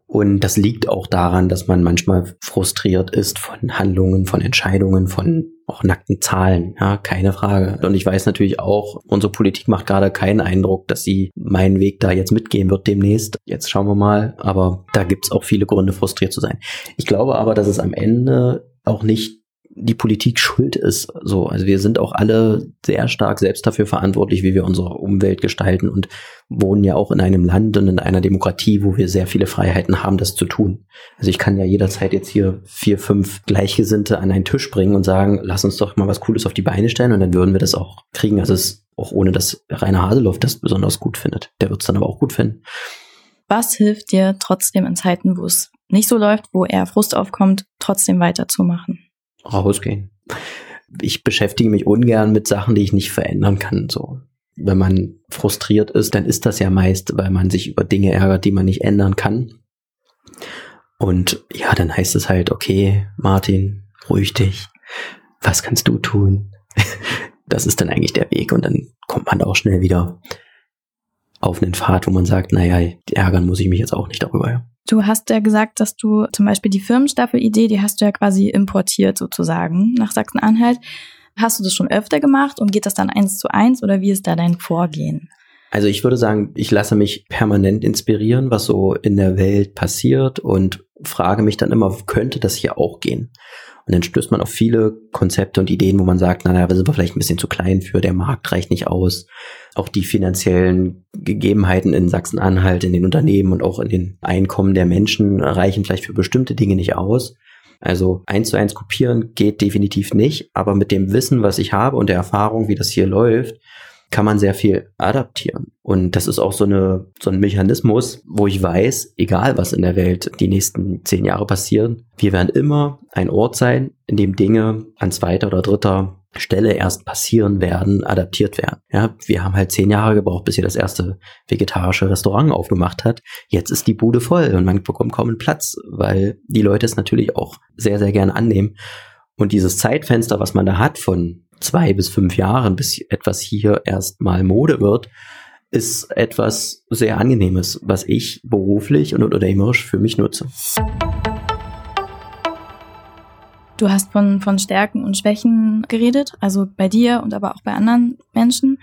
Und das liegt auch daran, dass man manchmal frustriert ist von Handlungen, von Entscheidungen, von auch nackten Zahlen. Ja, keine Frage. Und ich weiß natürlich auch, unsere Politik macht gerade keinen Eindruck, dass sie meinen Weg da jetzt mitgehen wird demnächst. Jetzt schauen wir mal. Aber da gibt's auch viele Gründe, frustriert zu sein. Ich glaube aber, dass es am Ende auch nicht die Politik schuld ist. So, also wir sind auch alle sehr stark selbst dafür verantwortlich, wie wir unsere Umwelt gestalten und wohnen ja auch in einem Land und in einer Demokratie, wo wir sehr viele Freiheiten haben, das zu tun. Also ich kann ja jederzeit jetzt hier vier, fünf Gleichgesinnte an einen Tisch bringen und sagen, lass uns doch mal was Cooles auf die Beine stellen und dann würden wir das auch kriegen. Also es ist auch ohne, dass Rainer Haseloff das besonders gut findet. Der wird es dann aber auch gut finden. Was hilft dir trotzdem in Zeiten, wo es nicht so läuft, wo eher Frust aufkommt, trotzdem weiterzumachen? Rausgehen. Ich beschäftige mich ungern mit Sachen, die ich nicht verändern kann, so. Wenn man frustriert ist, dann ist das ja meist, weil man sich über Dinge ärgert, die man nicht ändern kann. Und ja, dann heißt es halt, okay, Martin, ruhig dich. Was kannst du tun? Das ist dann eigentlich der Weg und dann kommt man auch schnell wieder auf einen Pfad, wo man sagt, naja, ärgern muss ich mich jetzt auch nicht darüber. Du hast ja gesagt, dass du zum Beispiel die Firmenstaffel-Idee, die hast du ja quasi importiert sozusagen nach Sachsen-Anhalt. Hast du das schon öfter gemacht und geht das dann eins zu eins oder wie ist da dein Vorgehen? Also ich würde sagen, ich lasse mich permanent inspirieren, was so in der Welt passiert und frage mich dann immer, könnte das hier auch gehen? Und dann stößt man auf viele Konzepte und Ideen, wo man sagt, naja, wir sind vielleicht ein bisschen zu klein für, der Markt reicht nicht aus. Auch die finanziellen Gegebenheiten in Sachsen-Anhalt, in den Unternehmen und auch in den Einkommen der Menschen reichen vielleicht für bestimmte Dinge nicht aus. Also eins zu eins kopieren geht definitiv nicht, aber mit dem Wissen, was ich habe und der Erfahrung, wie das hier läuft, kann man sehr viel adaptieren. Und das ist auch so, eine, so ein Mechanismus, wo ich weiß, egal was in der Welt die nächsten zehn Jahre passieren, wir werden immer ein Ort sein, in dem Dinge an zweiter oder dritter Stelle erst passieren werden, adaptiert werden. Ja, wir haben halt zehn Jahre gebraucht, bis hier das erste vegetarische Restaurant aufgemacht hat. Jetzt ist die Bude voll und man bekommt kaum einen Platz, weil die Leute es natürlich auch sehr, sehr gerne annehmen. Und dieses Zeitfenster, was man da hat von zwei bis fünf Jahren, bis etwas hier erstmal Mode wird, ist etwas sehr Angenehmes, was ich beruflich und unternehmerisch für mich nutze. Du hast von, von Stärken und Schwächen geredet, also bei dir und aber auch bei anderen Menschen.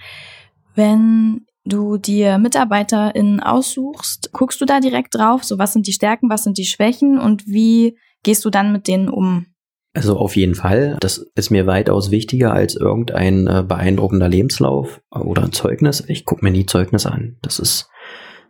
Wenn du dir MitarbeiterInnen aussuchst, guckst du da direkt drauf, so was sind die Stärken, was sind die Schwächen und wie gehst du dann mit denen um? Also auf jeden Fall. Das ist mir weitaus wichtiger als irgendein äh, beeindruckender Lebenslauf oder ein Zeugnis. Ich gucke mir nie Zeugnis an. Das ist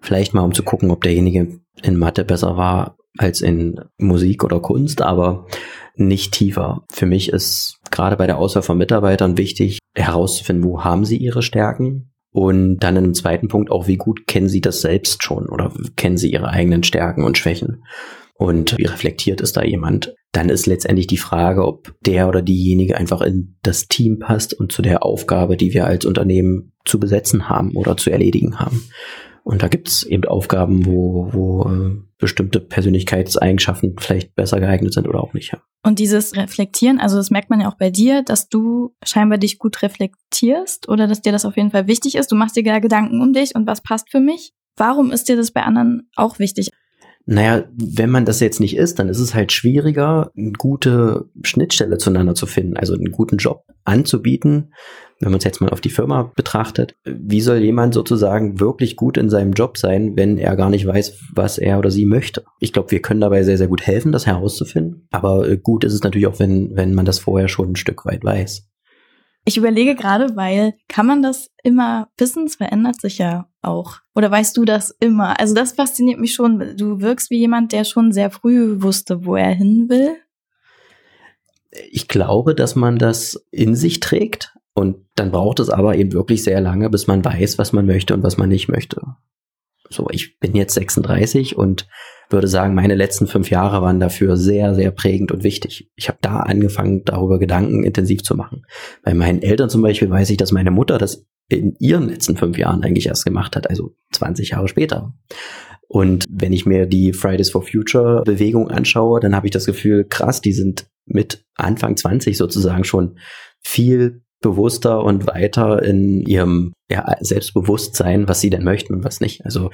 vielleicht mal, um zu gucken, ob derjenige in Mathe besser war als in Musik oder Kunst, aber nicht tiefer. Für mich ist gerade bei der Auswahl von Mitarbeitern wichtig, herauszufinden, wo haben sie ihre Stärken, und dann in einem zweiten Punkt auch, wie gut kennen Sie das selbst schon oder kennen Sie Ihre eigenen Stärken und Schwächen? Und wie reflektiert ist da jemand? Dann ist letztendlich die Frage, ob der oder diejenige einfach in das Team passt und zu der Aufgabe, die wir als Unternehmen zu besetzen haben oder zu erledigen haben. Und da gibt es eben Aufgaben, wo, wo äh, bestimmte Persönlichkeitseigenschaften vielleicht besser geeignet sind oder auch nicht. Ja. Und dieses Reflektieren, also das merkt man ja auch bei dir, dass du scheinbar dich gut reflektierst oder dass dir das auf jeden Fall wichtig ist. Du machst dir ja Gedanken um dich und was passt für mich. Warum ist dir das bei anderen auch wichtig? Naja, wenn man das jetzt nicht ist, dann ist es halt schwieriger, eine gute Schnittstelle zueinander zu finden, also einen guten Job anzubieten. Wenn man es jetzt mal auf die Firma betrachtet, wie soll jemand sozusagen wirklich gut in seinem Job sein, wenn er gar nicht weiß, was er oder sie möchte? Ich glaube, wir können dabei sehr, sehr gut helfen, das herauszufinden. Aber äh, gut ist es natürlich auch, wenn, wenn man das vorher schon ein Stück weit weiß. Ich überlege gerade, weil kann man das immer wissen? Es verändert sich ja auch. Oder weißt du das immer? Also das fasziniert mich schon. Du wirkst wie jemand, der schon sehr früh wusste, wo er hin will. Ich glaube, dass man das in sich trägt und dann braucht es aber eben wirklich sehr lange, bis man weiß, was man möchte und was man nicht möchte. So, ich bin jetzt 36 und würde sagen, meine letzten fünf Jahre waren dafür sehr, sehr prägend und wichtig. Ich habe da angefangen, darüber Gedanken intensiv zu machen. Bei meinen Eltern zum Beispiel weiß ich, dass meine Mutter das in ihren letzten fünf Jahren eigentlich erst gemacht hat, also 20 Jahre später. Und wenn ich mir die Fridays for Future Bewegung anschaue, dann habe ich das Gefühl, krass, die sind mit Anfang 20 sozusagen schon viel bewusster und weiter in ihrem ja, Selbstbewusstsein, was sie denn möchten und was nicht. Also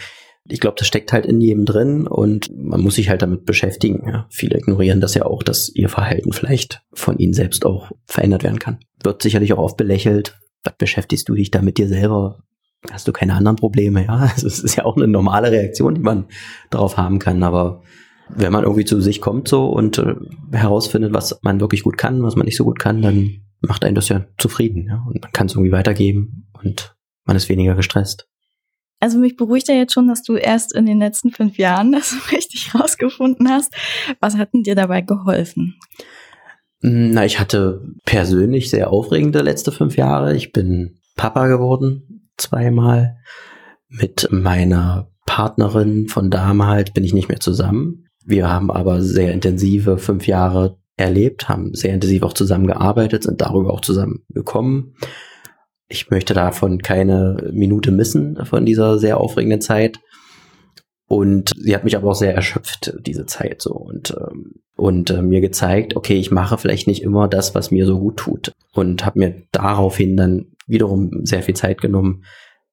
ich glaube, das steckt halt in jedem drin und man muss sich halt damit beschäftigen. Ja. Viele ignorieren das ja auch, dass ihr Verhalten vielleicht von ihnen selbst auch verändert werden kann. Wird sicherlich auch oft belächelt. Was beschäftigst du dich da mit dir selber? Hast du keine anderen Probleme? Ja, also es ist ja auch eine normale Reaktion, die man darauf haben kann. Aber wenn man irgendwie zu sich kommt so und äh, herausfindet, was man wirklich gut kann, was man nicht so gut kann, dann macht einen das ja zufrieden. Ja? Und man kann es irgendwie weitergeben und man ist weniger gestresst. Also mich beruhigt ja jetzt schon, dass du erst in den letzten fünf Jahren das richtig rausgefunden hast. Was hat denn dir dabei geholfen? Na, ich hatte persönlich sehr aufregende letzte fünf Jahre. Ich bin Papa geworden, zweimal. Mit meiner Partnerin von damals bin ich nicht mehr zusammen. Wir haben aber sehr intensive fünf Jahre erlebt, haben sehr intensiv auch zusammengearbeitet, sind darüber auch zusammengekommen ich möchte davon keine Minute missen von dieser sehr aufregenden Zeit. Und sie hat mich aber auch sehr erschöpft, diese Zeit so. Und, ähm, und äh, mir gezeigt, okay, ich mache vielleicht nicht immer das, was mir so gut tut. Und habe mir daraufhin dann wiederum sehr viel Zeit genommen,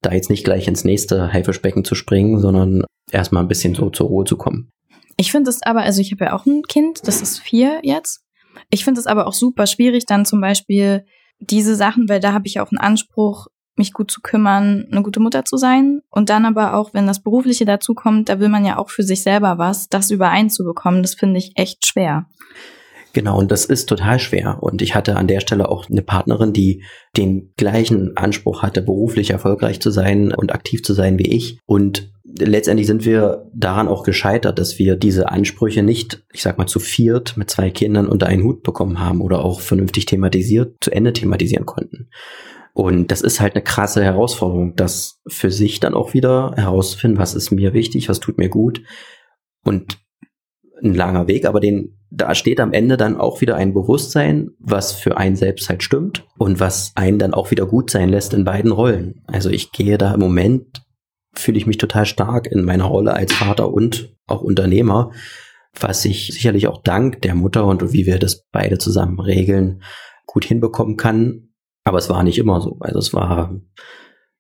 da jetzt nicht gleich ins nächste Haifischbecken zu springen, sondern erstmal ein bisschen so zur Ruhe zu kommen. Ich finde es aber, also ich habe ja auch ein Kind, das ist vier jetzt. Ich finde es aber auch super schwierig, dann zum Beispiel diese Sachen, weil da habe ich auch einen Anspruch, mich gut zu kümmern, eine gute Mutter zu sein. Und dann aber auch, wenn das Berufliche dazu kommt, da will man ja auch für sich selber was, das übereinzubekommen, das finde ich echt schwer. Genau, und das ist total schwer. Und ich hatte an der Stelle auch eine Partnerin, die den gleichen Anspruch hatte, beruflich erfolgreich zu sein und aktiv zu sein wie ich. Und letztendlich sind wir daran auch gescheitert, dass wir diese Ansprüche nicht, ich sag mal, zu viert mit zwei Kindern unter einen Hut bekommen haben oder auch vernünftig thematisiert, zu Ende thematisieren konnten. Und das ist halt eine krasse Herausforderung, das für sich dann auch wieder herauszufinden, was ist mir wichtig, was tut mir gut. Und ein langer Weg, aber den, da steht am Ende dann auch wieder ein Bewusstsein, was für einen selbst halt stimmt und was einen dann auch wieder gut sein lässt in beiden Rollen. Also ich gehe da im Moment fühle ich mich total stark in meiner Rolle als Vater und auch Unternehmer, was ich sicherlich auch dank der Mutter und wie wir das beide zusammen regeln, gut hinbekommen kann. Aber es war nicht immer so. Also es war,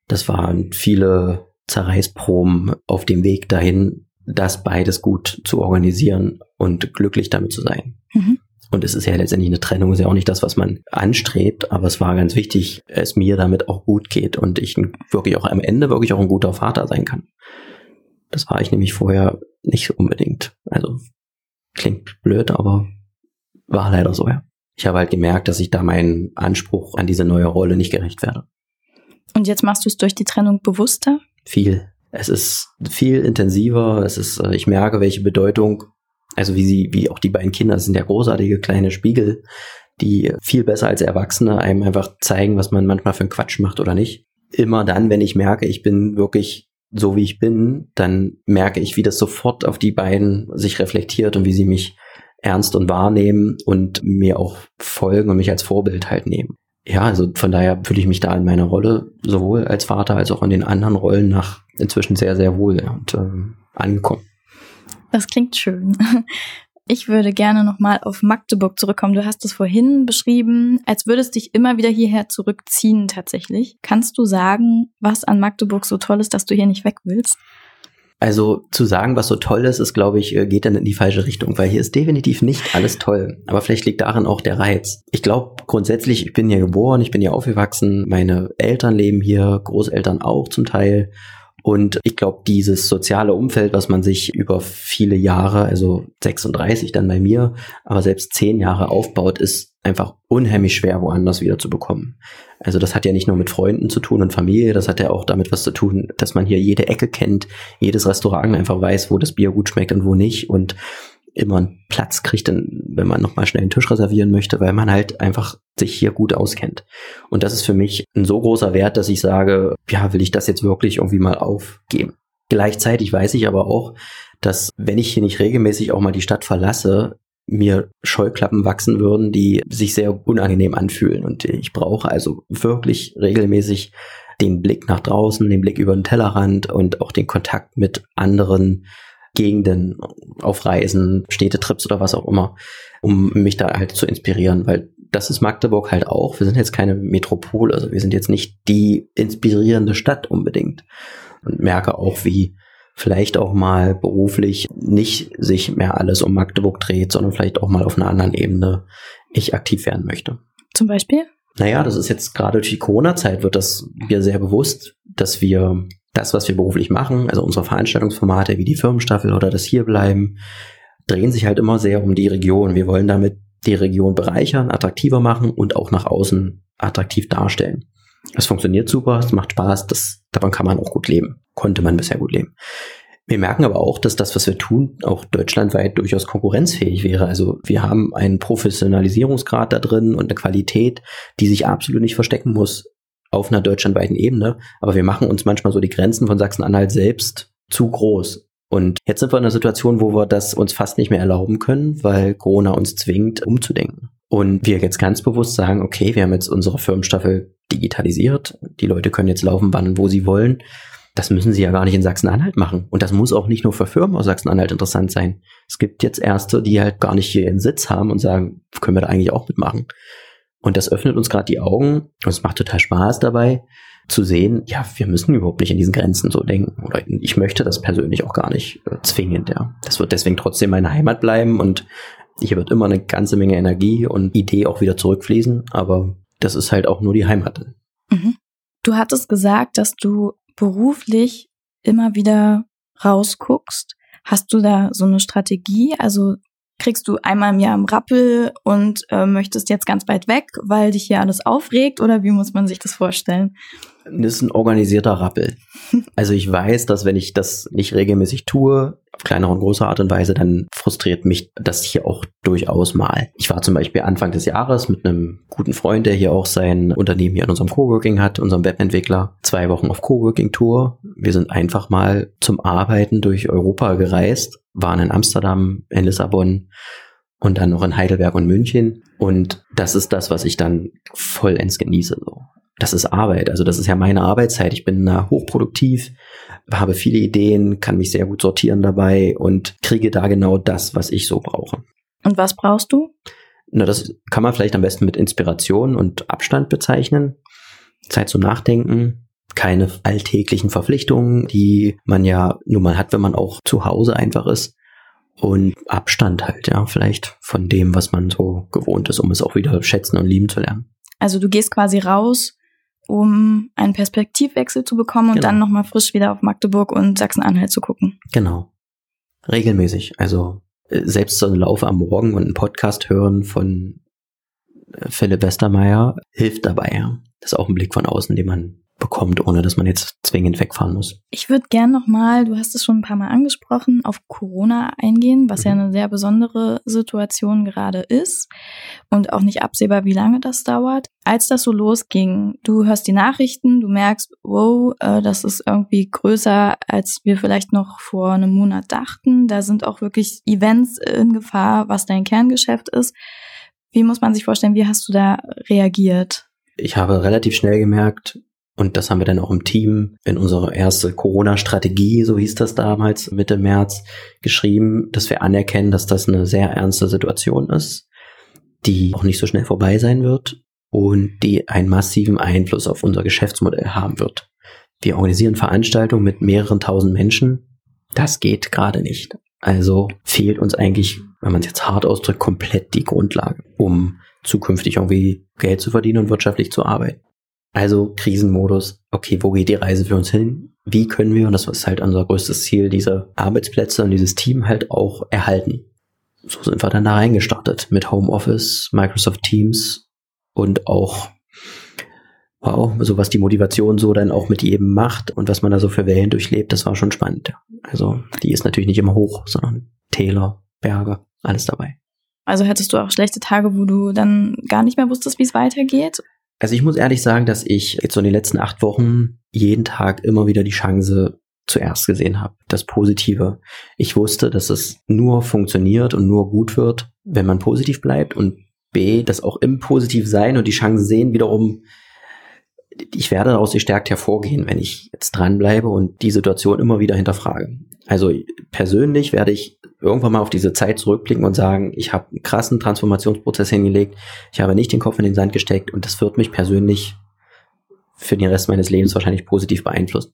das waren viele Zerreißproben auf dem Weg dahin, das beides gut zu organisieren und glücklich damit zu sein. Mhm. Und es ist ja letztendlich eine Trennung, ist ja auch nicht das, was man anstrebt, aber es war ganz wichtig, es mir damit auch gut geht und ich wirklich auch am Ende wirklich auch ein guter Vater sein kann. Das war ich nämlich vorher nicht unbedingt. Also klingt blöd, aber war leider so, ja. Ich habe halt gemerkt, dass ich da meinen Anspruch an diese neue Rolle nicht gerecht werde. Und jetzt machst du es durch die Trennung bewusster? Viel. Es ist viel intensiver. Es ist, äh, ich merke, welche Bedeutung also wie sie, wie auch die beiden Kinder, sind ja großartige kleine Spiegel, die viel besser als Erwachsene einem einfach zeigen, was man manchmal für einen Quatsch macht oder nicht. Immer dann, wenn ich merke, ich bin wirklich so wie ich bin, dann merke ich, wie das sofort auf die beiden sich reflektiert und wie sie mich ernst und wahrnehmen und mir auch folgen und mich als Vorbild halt nehmen. Ja, also von daher fühle ich mich da in meiner Rolle sowohl als Vater als auch in den anderen Rollen nach inzwischen sehr, sehr wohl und ähm, angekommen. Das klingt schön. Ich würde gerne nochmal auf Magdeburg zurückkommen. Du hast es vorhin beschrieben, als würdest dich immer wieder hierher zurückziehen tatsächlich. Kannst du sagen, was an Magdeburg so toll ist, dass du hier nicht weg willst? Also zu sagen, was so toll ist, ist, glaube ich, äh, geht dann in die falsche Richtung, weil hier ist definitiv nicht alles toll. Aber vielleicht liegt darin auch der Reiz. Ich glaube grundsätzlich, ich bin hier geboren, ich bin hier aufgewachsen, meine Eltern leben hier, Großeltern auch zum Teil. Und ich glaube, dieses soziale Umfeld, was man sich über viele Jahre, also 36 dann bei mir, aber selbst zehn Jahre aufbaut, ist einfach unheimlich schwer, woanders wieder zu bekommen. Also das hat ja nicht nur mit Freunden zu tun und Familie, das hat ja auch damit was zu tun, dass man hier jede Ecke kennt, jedes Restaurant einfach weiß, wo das Bier gut schmeckt und wo nicht und immer einen Platz kriegt, wenn man nochmal schnell einen Tisch reservieren möchte, weil man halt einfach sich hier gut auskennt. Und das ist für mich ein so großer Wert, dass ich sage, ja, will ich das jetzt wirklich irgendwie mal aufgeben. Gleichzeitig weiß ich aber auch, dass wenn ich hier nicht regelmäßig auch mal die Stadt verlasse, mir Scheuklappen wachsen würden, die sich sehr unangenehm anfühlen. Und ich brauche also wirklich regelmäßig den Blick nach draußen, den Blick über den Tellerrand und auch den Kontakt mit anderen Gegenden auf Reisen, Städtetrips oder was auch immer, um mich da halt zu inspirieren, weil das ist Magdeburg halt auch. Wir sind jetzt keine Metropole, also wir sind jetzt nicht die inspirierende Stadt unbedingt. Und merke auch, wie vielleicht auch mal beruflich nicht sich mehr alles um Magdeburg dreht, sondern vielleicht auch mal auf einer anderen Ebene ich aktiv werden möchte. Zum Beispiel? Naja, das ist jetzt gerade durch die Corona-Zeit wird das mir sehr bewusst, dass wir das, was wir beruflich machen, also unsere Veranstaltungsformate wie die Firmenstaffel oder das Hierbleiben, drehen sich halt immer sehr um die Region. Wir wollen damit die Region bereichern, attraktiver machen und auch nach außen attraktiv darstellen. Das funktioniert super, es macht Spaß, das, davon kann man auch gut leben. Konnte man bisher gut leben. Wir merken aber auch, dass das, was wir tun, auch deutschlandweit durchaus konkurrenzfähig wäre. Also wir haben einen Professionalisierungsgrad da drin und eine Qualität, die sich absolut nicht verstecken muss auf einer deutschlandweiten Ebene. Aber wir machen uns manchmal so die Grenzen von Sachsen-Anhalt selbst zu groß. Und jetzt sind wir in einer Situation, wo wir das uns fast nicht mehr erlauben können, weil Corona uns zwingt, umzudenken. Und wir jetzt ganz bewusst sagen, okay, wir haben jetzt unsere Firmenstaffel digitalisiert. Die Leute können jetzt laufen, wann und wo sie wollen. Das müssen sie ja gar nicht in Sachsen-Anhalt machen. Und das muss auch nicht nur für Firmen aus Sachsen-Anhalt interessant sein. Es gibt jetzt Erste, die halt gar nicht hier ihren Sitz haben und sagen, können wir da eigentlich auch mitmachen. Und das öffnet uns gerade die Augen und es macht total Spaß dabei zu sehen, ja, wir müssen überhaupt nicht in diesen Grenzen so denken. Oder ich möchte das persönlich auch gar nicht äh, zwingend, ja. Das wird deswegen trotzdem meine Heimat bleiben und hier wird immer eine ganze Menge Energie und Idee auch wieder zurückfließen, aber das ist halt auch nur die Heimat. Mhm. Du hattest gesagt, dass du beruflich immer wieder rausguckst. Hast du da so eine Strategie? Also kriegst du einmal im Jahr im Rappel und äh, möchtest jetzt ganz weit weg, weil dich hier alles aufregt oder wie muss man sich das vorstellen? Ist ein organisierter Rappel. Also ich weiß, dass wenn ich das nicht regelmäßig tue, auf kleinere und große Art und Weise, dann frustriert mich das hier auch durchaus mal. Ich war zum Beispiel Anfang des Jahres mit einem guten Freund, der hier auch sein Unternehmen hier in unserem Coworking hat, unserem Webentwickler, zwei Wochen auf Coworking-Tour. Wir sind einfach mal zum Arbeiten durch Europa gereist, waren in Amsterdam, in Lissabon und dann noch in Heidelberg und München. Und das ist das, was ich dann vollends genieße. So das ist Arbeit. Also das ist ja meine Arbeitszeit. Ich bin da hochproduktiv, habe viele Ideen, kann mich sehr gut sortieren dabei und kriege da genau das, was ich so brauche. Und was brauchst du? Na, das kann man vielleicht am besten mit Inspiration und Abstand bezeichnen. Zeit zum Nachdenken, keine alltäglichen Verpflichtungen, die man ja nun mal hat, wenn man auch zu Hause einfach ist. Und Abstand halt, ja, vielleicht von dem, was man so gewohnt ist, um es auch wieder schätzen und lieben zu lernen. Also du gehst quasi raus um einen Perspektivwechsel zu bekommen und genau. dann nochmal frisch wieder auf Magdeburg und Sachsen-Anhalt zu gucken. Genau. Regelmäßig. Also äh, selbst so ein Lauf am Morgen und einen Podcast hören von äh, Philipp Westermeier hilft dabei. Das ist auch ein Blick von außen, den man bekommt, ohne dass man jetzt zwingend wegfahren muss. Ich würde gern nochmal, du hast es schon ein paar Mal angesprochen, auf Corona eingehen, was mhm. ja eine sehr besondere Situation gerade ist und auch nicht absehbar, wie lange das dauert. Als das so losging, du hörst die Nachrichten, du merkst, wow, äh, das ist irgendwie größer, als wir vielleicht noch vor einem Monat dachten. Da sind auch wirklich Events in Gefahr, was dein Kerngeschäft ist. Wie muss man sich vorstellen, wie hast du da reagiert? Ich habe relativ schnell gemerkt, und das haben wir dann auch im Team in unsere erste Corona-Strategie, so hieß das damals, Mitte März, geschrieben, dass wir anerkennen, dass das eine sehr ernste Situation ist, die auch nicht so schnell vorbei sein wird und die einen massiven Einfluss auf unser Geschäftsmodell haben wird. Wir organisieren Veranstaltungen mit mehreren tausend Menschen Das geht gerade nicht. Also fehlt uns eigentlich, wenn man es jetzt hart ausdrückt, komplett die Grundlage, um zukünftig irgendwie Geld zu verdienen und wirtschaftlich zu arbeiten. Also Krisenmodus, okay, wo geht die Reise für uns hin? Wie können wir, und das ist halt unser größtes Ziel, diese Arbeitsplätze und dieses Team halt auch erhalten? So sind wir dann da reingestartet mit Homeoffice, Microsoft Teams und auch, wow, so was die Motivation so dann auch mit jedem macht und was man da so für Wellen durchlebt, das war schon spannend. Also die ist natürlich nicht immer hoch, sondern Täler, Berge, alles dabei. Also hättest du auch schlechte Tage, wo du dann gar nicht mehr wusstest, wie es weitergeht? Also ich muss ehrlich sagen, dass ich jetzt so in den letzten acht Wochen jeden Tag immer wieder die Chance zuerst gesehen habe. Das Positive. Ich wusste, dass es nur funktioniert und nur gut wird, wenn man positiv bleibt und B, das auch im Positiv sein und die Chance sehen wiederum, ich werde daraus gestärkt hervorgehen, wenn ich jetzt dranbleibe und die Situation immer wieder hinterfrage. Also persönlich werde ich irgendwann mal auf diese Zeit zurückblicken und sagen, ich habe einen krassen Transformationsprozess hingelegt, ich habe nicht den Kopf in den Sand gesteckt und das wird mich persönlich für den Rest meines Lebens wahrscheinlich positiv beeinflussen.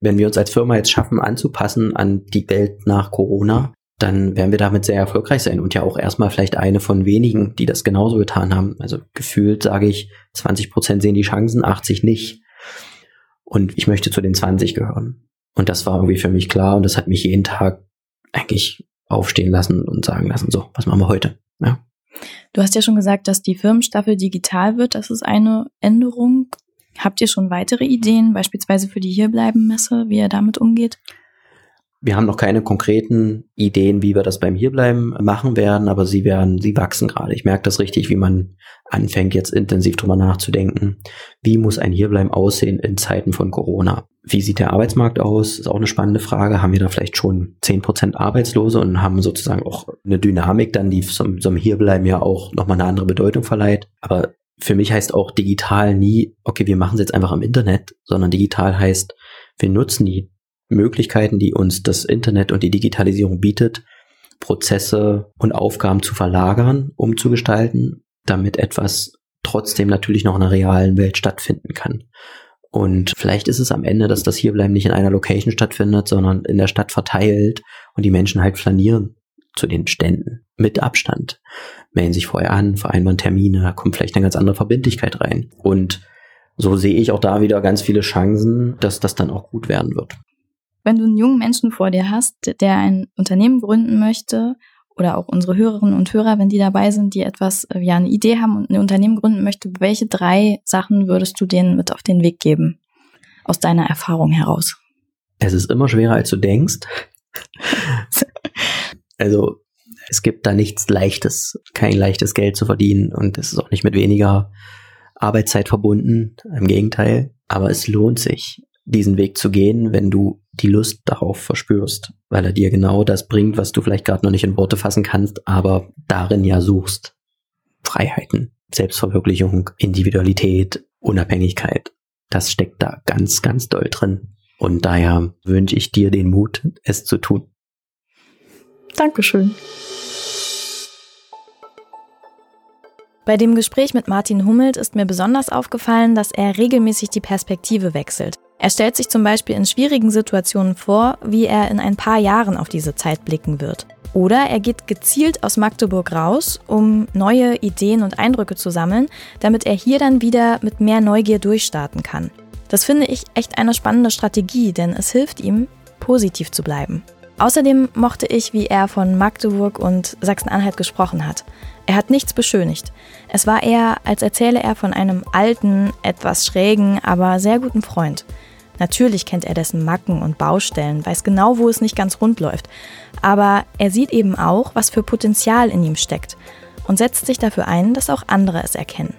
Wenn wir uns als Firma jetzt schaffen, anzupassen an die Welt nach Corona, dann werden wir damit sehr erfolgreich sein und ja auch erstmal vielleicht eine von wenigen, die das genauso getan haben. Also gefühlt sage ich, 20 Prozent sehen die Chancen, 80 nicht. Und ich möchte zu den 20 gehören. Und das war irgendwie für mich klar und das hat mich jeden Tag eigentlich aufstehen lassen und sagen lassen, so, was machen wir heute? Ja. Du hast ja schon gesagt, dass die Firmenstaffel digital wird. Das ist eine Änderung. Habt ihr schon weitere Ideen, beispielsweise für die Hierbleiben-Messe, wie ihr damit umgeht? Wir haben noch keine konkreten Ideen, wie wir das beim Hierbleiben machen werden, aber sie werden, sie wachsen gerade. Ich merke das richtig, wie man anfängt, jetzt intensiv drüber nachzudenken. Wie muss ein Hierbleiben aussehen in Zeiten von Corona? Wie sieht der Arbeitsmarkt aus? Ist auch eine spannende Frage. Haben wir da vielleicht schon zehn Prozent Arbeitslose und haben sozusagen auch eine Dynamik dann, die zum, zum Hierbleiben ja auch nochmal eine andere Bedeutung verleiht. Aber für mich heißt auch digital nie, okay, wir machen es jetzt einfach im Internet, sondern digital heißt, wir nutzen die Möglichkeiten, die uns das Internet und die Digitalisierung bietet, Prozesse und Aufgaben zu verlagern, umzugestalten, damit etwas trotzdem natürlich noch in der realen Welt stattfinden kann. Und vielleicht ist es am Ende, dass das Hierbleiben nicht in einer Location stattfindet, sondern in der Stadt verteilt und die Menschen halt flanieren zu den Ständen mit Abstand. Melden sich vorher an, vereinbaren Termine, da kommt vielleicht eine ganz andere Verbindlichkeit rein. Und so sehe ich auch da wieder ganz viele Chancen, dass das dann auch gut werden wird wenn du einen jungen Menschen vor dir hast, der ein Unternehmen gründen möchte, oder auch unsere Hörerinnen und Hörer, wenn die dabei sind, die etwas, äh, ja, eine Idee haben und ein Unternehmen gründen möchte, welche drei Sachen würdest du denen mit auf den Weg geben? Aus deiner Erfahrung heraus. Es ist immer schwerer, als du denkst. also, es gibt da nichts Leichtes, kein leichtes Geld zu verdienen und es ist auch nicht mit weniger Arbeitszeit verbunden. Im Gegenteil. Aber es lohnt sich diesen Weg zu gehen, wenn du die Lust darauf verspürst, weil er dir genau das bringt, was du vielleicht gerade noch nicht in Worte fassen kannst, aber darin ja suchst. Freiheiten, Selbstverwirklichung, Individualität, Unabhängigkeit. Das steckt da ganz, ganz doll drin. Und daher wünsche ich dir den Mut, es zu tun. Dankeschön. Bei dem Gespräch mit Martin Hummelt ist mir besonders aufgefallen, dass er regelmäßig die Perspektive wechselt. Er stellt sich zum Beispiel in schwierigen Situationen vor, wie er in ein paar Jahren auf diese Zeit blicken wird. Oder er geht gezielt aus Magdeburg raus, um neue Ideen und Eindrücke zu sammeln, damit er hier dann wieder mit mehr Neugier durchstarten kann. Das finde ich echt eine spannende Strategie, denn es hilft ihm, positiv zu bleiben. Außerdem mochte ich, wie er von Magdeburg und Sachsen-Anhalt gesprochen hat. Er hat nichts beschönigt. Es war eher, als erzähle er von einem alten, etwas schrägen, aber sehr guten Freund. Natürlich kennt er dessen Macken und Baustellen, weiß genau, wo es nicht ganz rund läuft. Aber er sieht eben auch, was für Potenzial in ihm steckt und setzt sich dafür ein, dass auch andere es erkennen.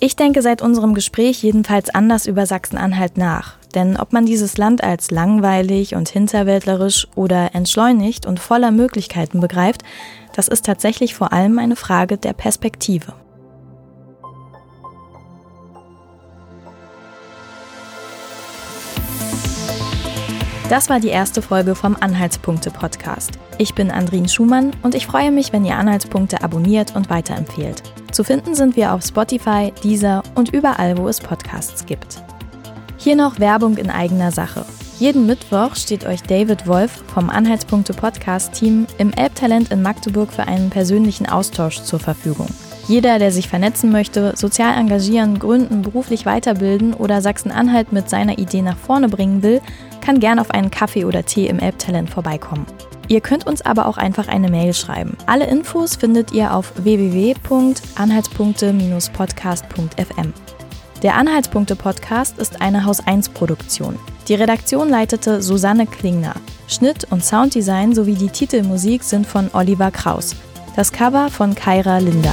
Ich denke seit unserem Gespräch jedenfalls anders über Sachsen-Anhalt nach. Denn ob man dieses Land als langweilig und hinterwäldlerisch oder entschleunigt und voller Möglichkeiten begreift, das ist tatsächlich vor allem eine Frage der Perspektive. Das war die erste Folge vom Anhaltspunkte-Podcast. Ich bin Andrin Schumann und ich freue mich, wenn ihr Anhaltspunkte abonniert und weiterempfehlt. Zu finden sind wir auf Spotify, Deezer und überall, wo es Podcasts gibt. Hier noch Werbung in eigener Sache. Jeden Mittwoch steht euch David Wolf vom Anhaltspunkte Podcast Team im Elbtalent in Magdeburg für einen persönlichen Austausch zur Verfügung. Jeder, der sich vernetzen möchte, sozial engagieren, gründen, beruflich weiterbilden oder Sachsen-Anhalt mit seiner Idee nach vorne bringen will, kann gern auf einen Kaffee oder Tee im Elbtalent vorbeikommen. Ihr könnt uns aber auch einfach eine Mail schreiben. Alle Infos findet ihr auf www.anhaltspunkte-podcast.fm. Der Anhaltspunkte-Podcast ist eine Haus-1-Produktion. Die Redaktion leitete Susanne Klingner. Schnitt und Sounddesign sowie die Titelmusik sind von Oliver Kraus. Das Cover von Kaira Linder.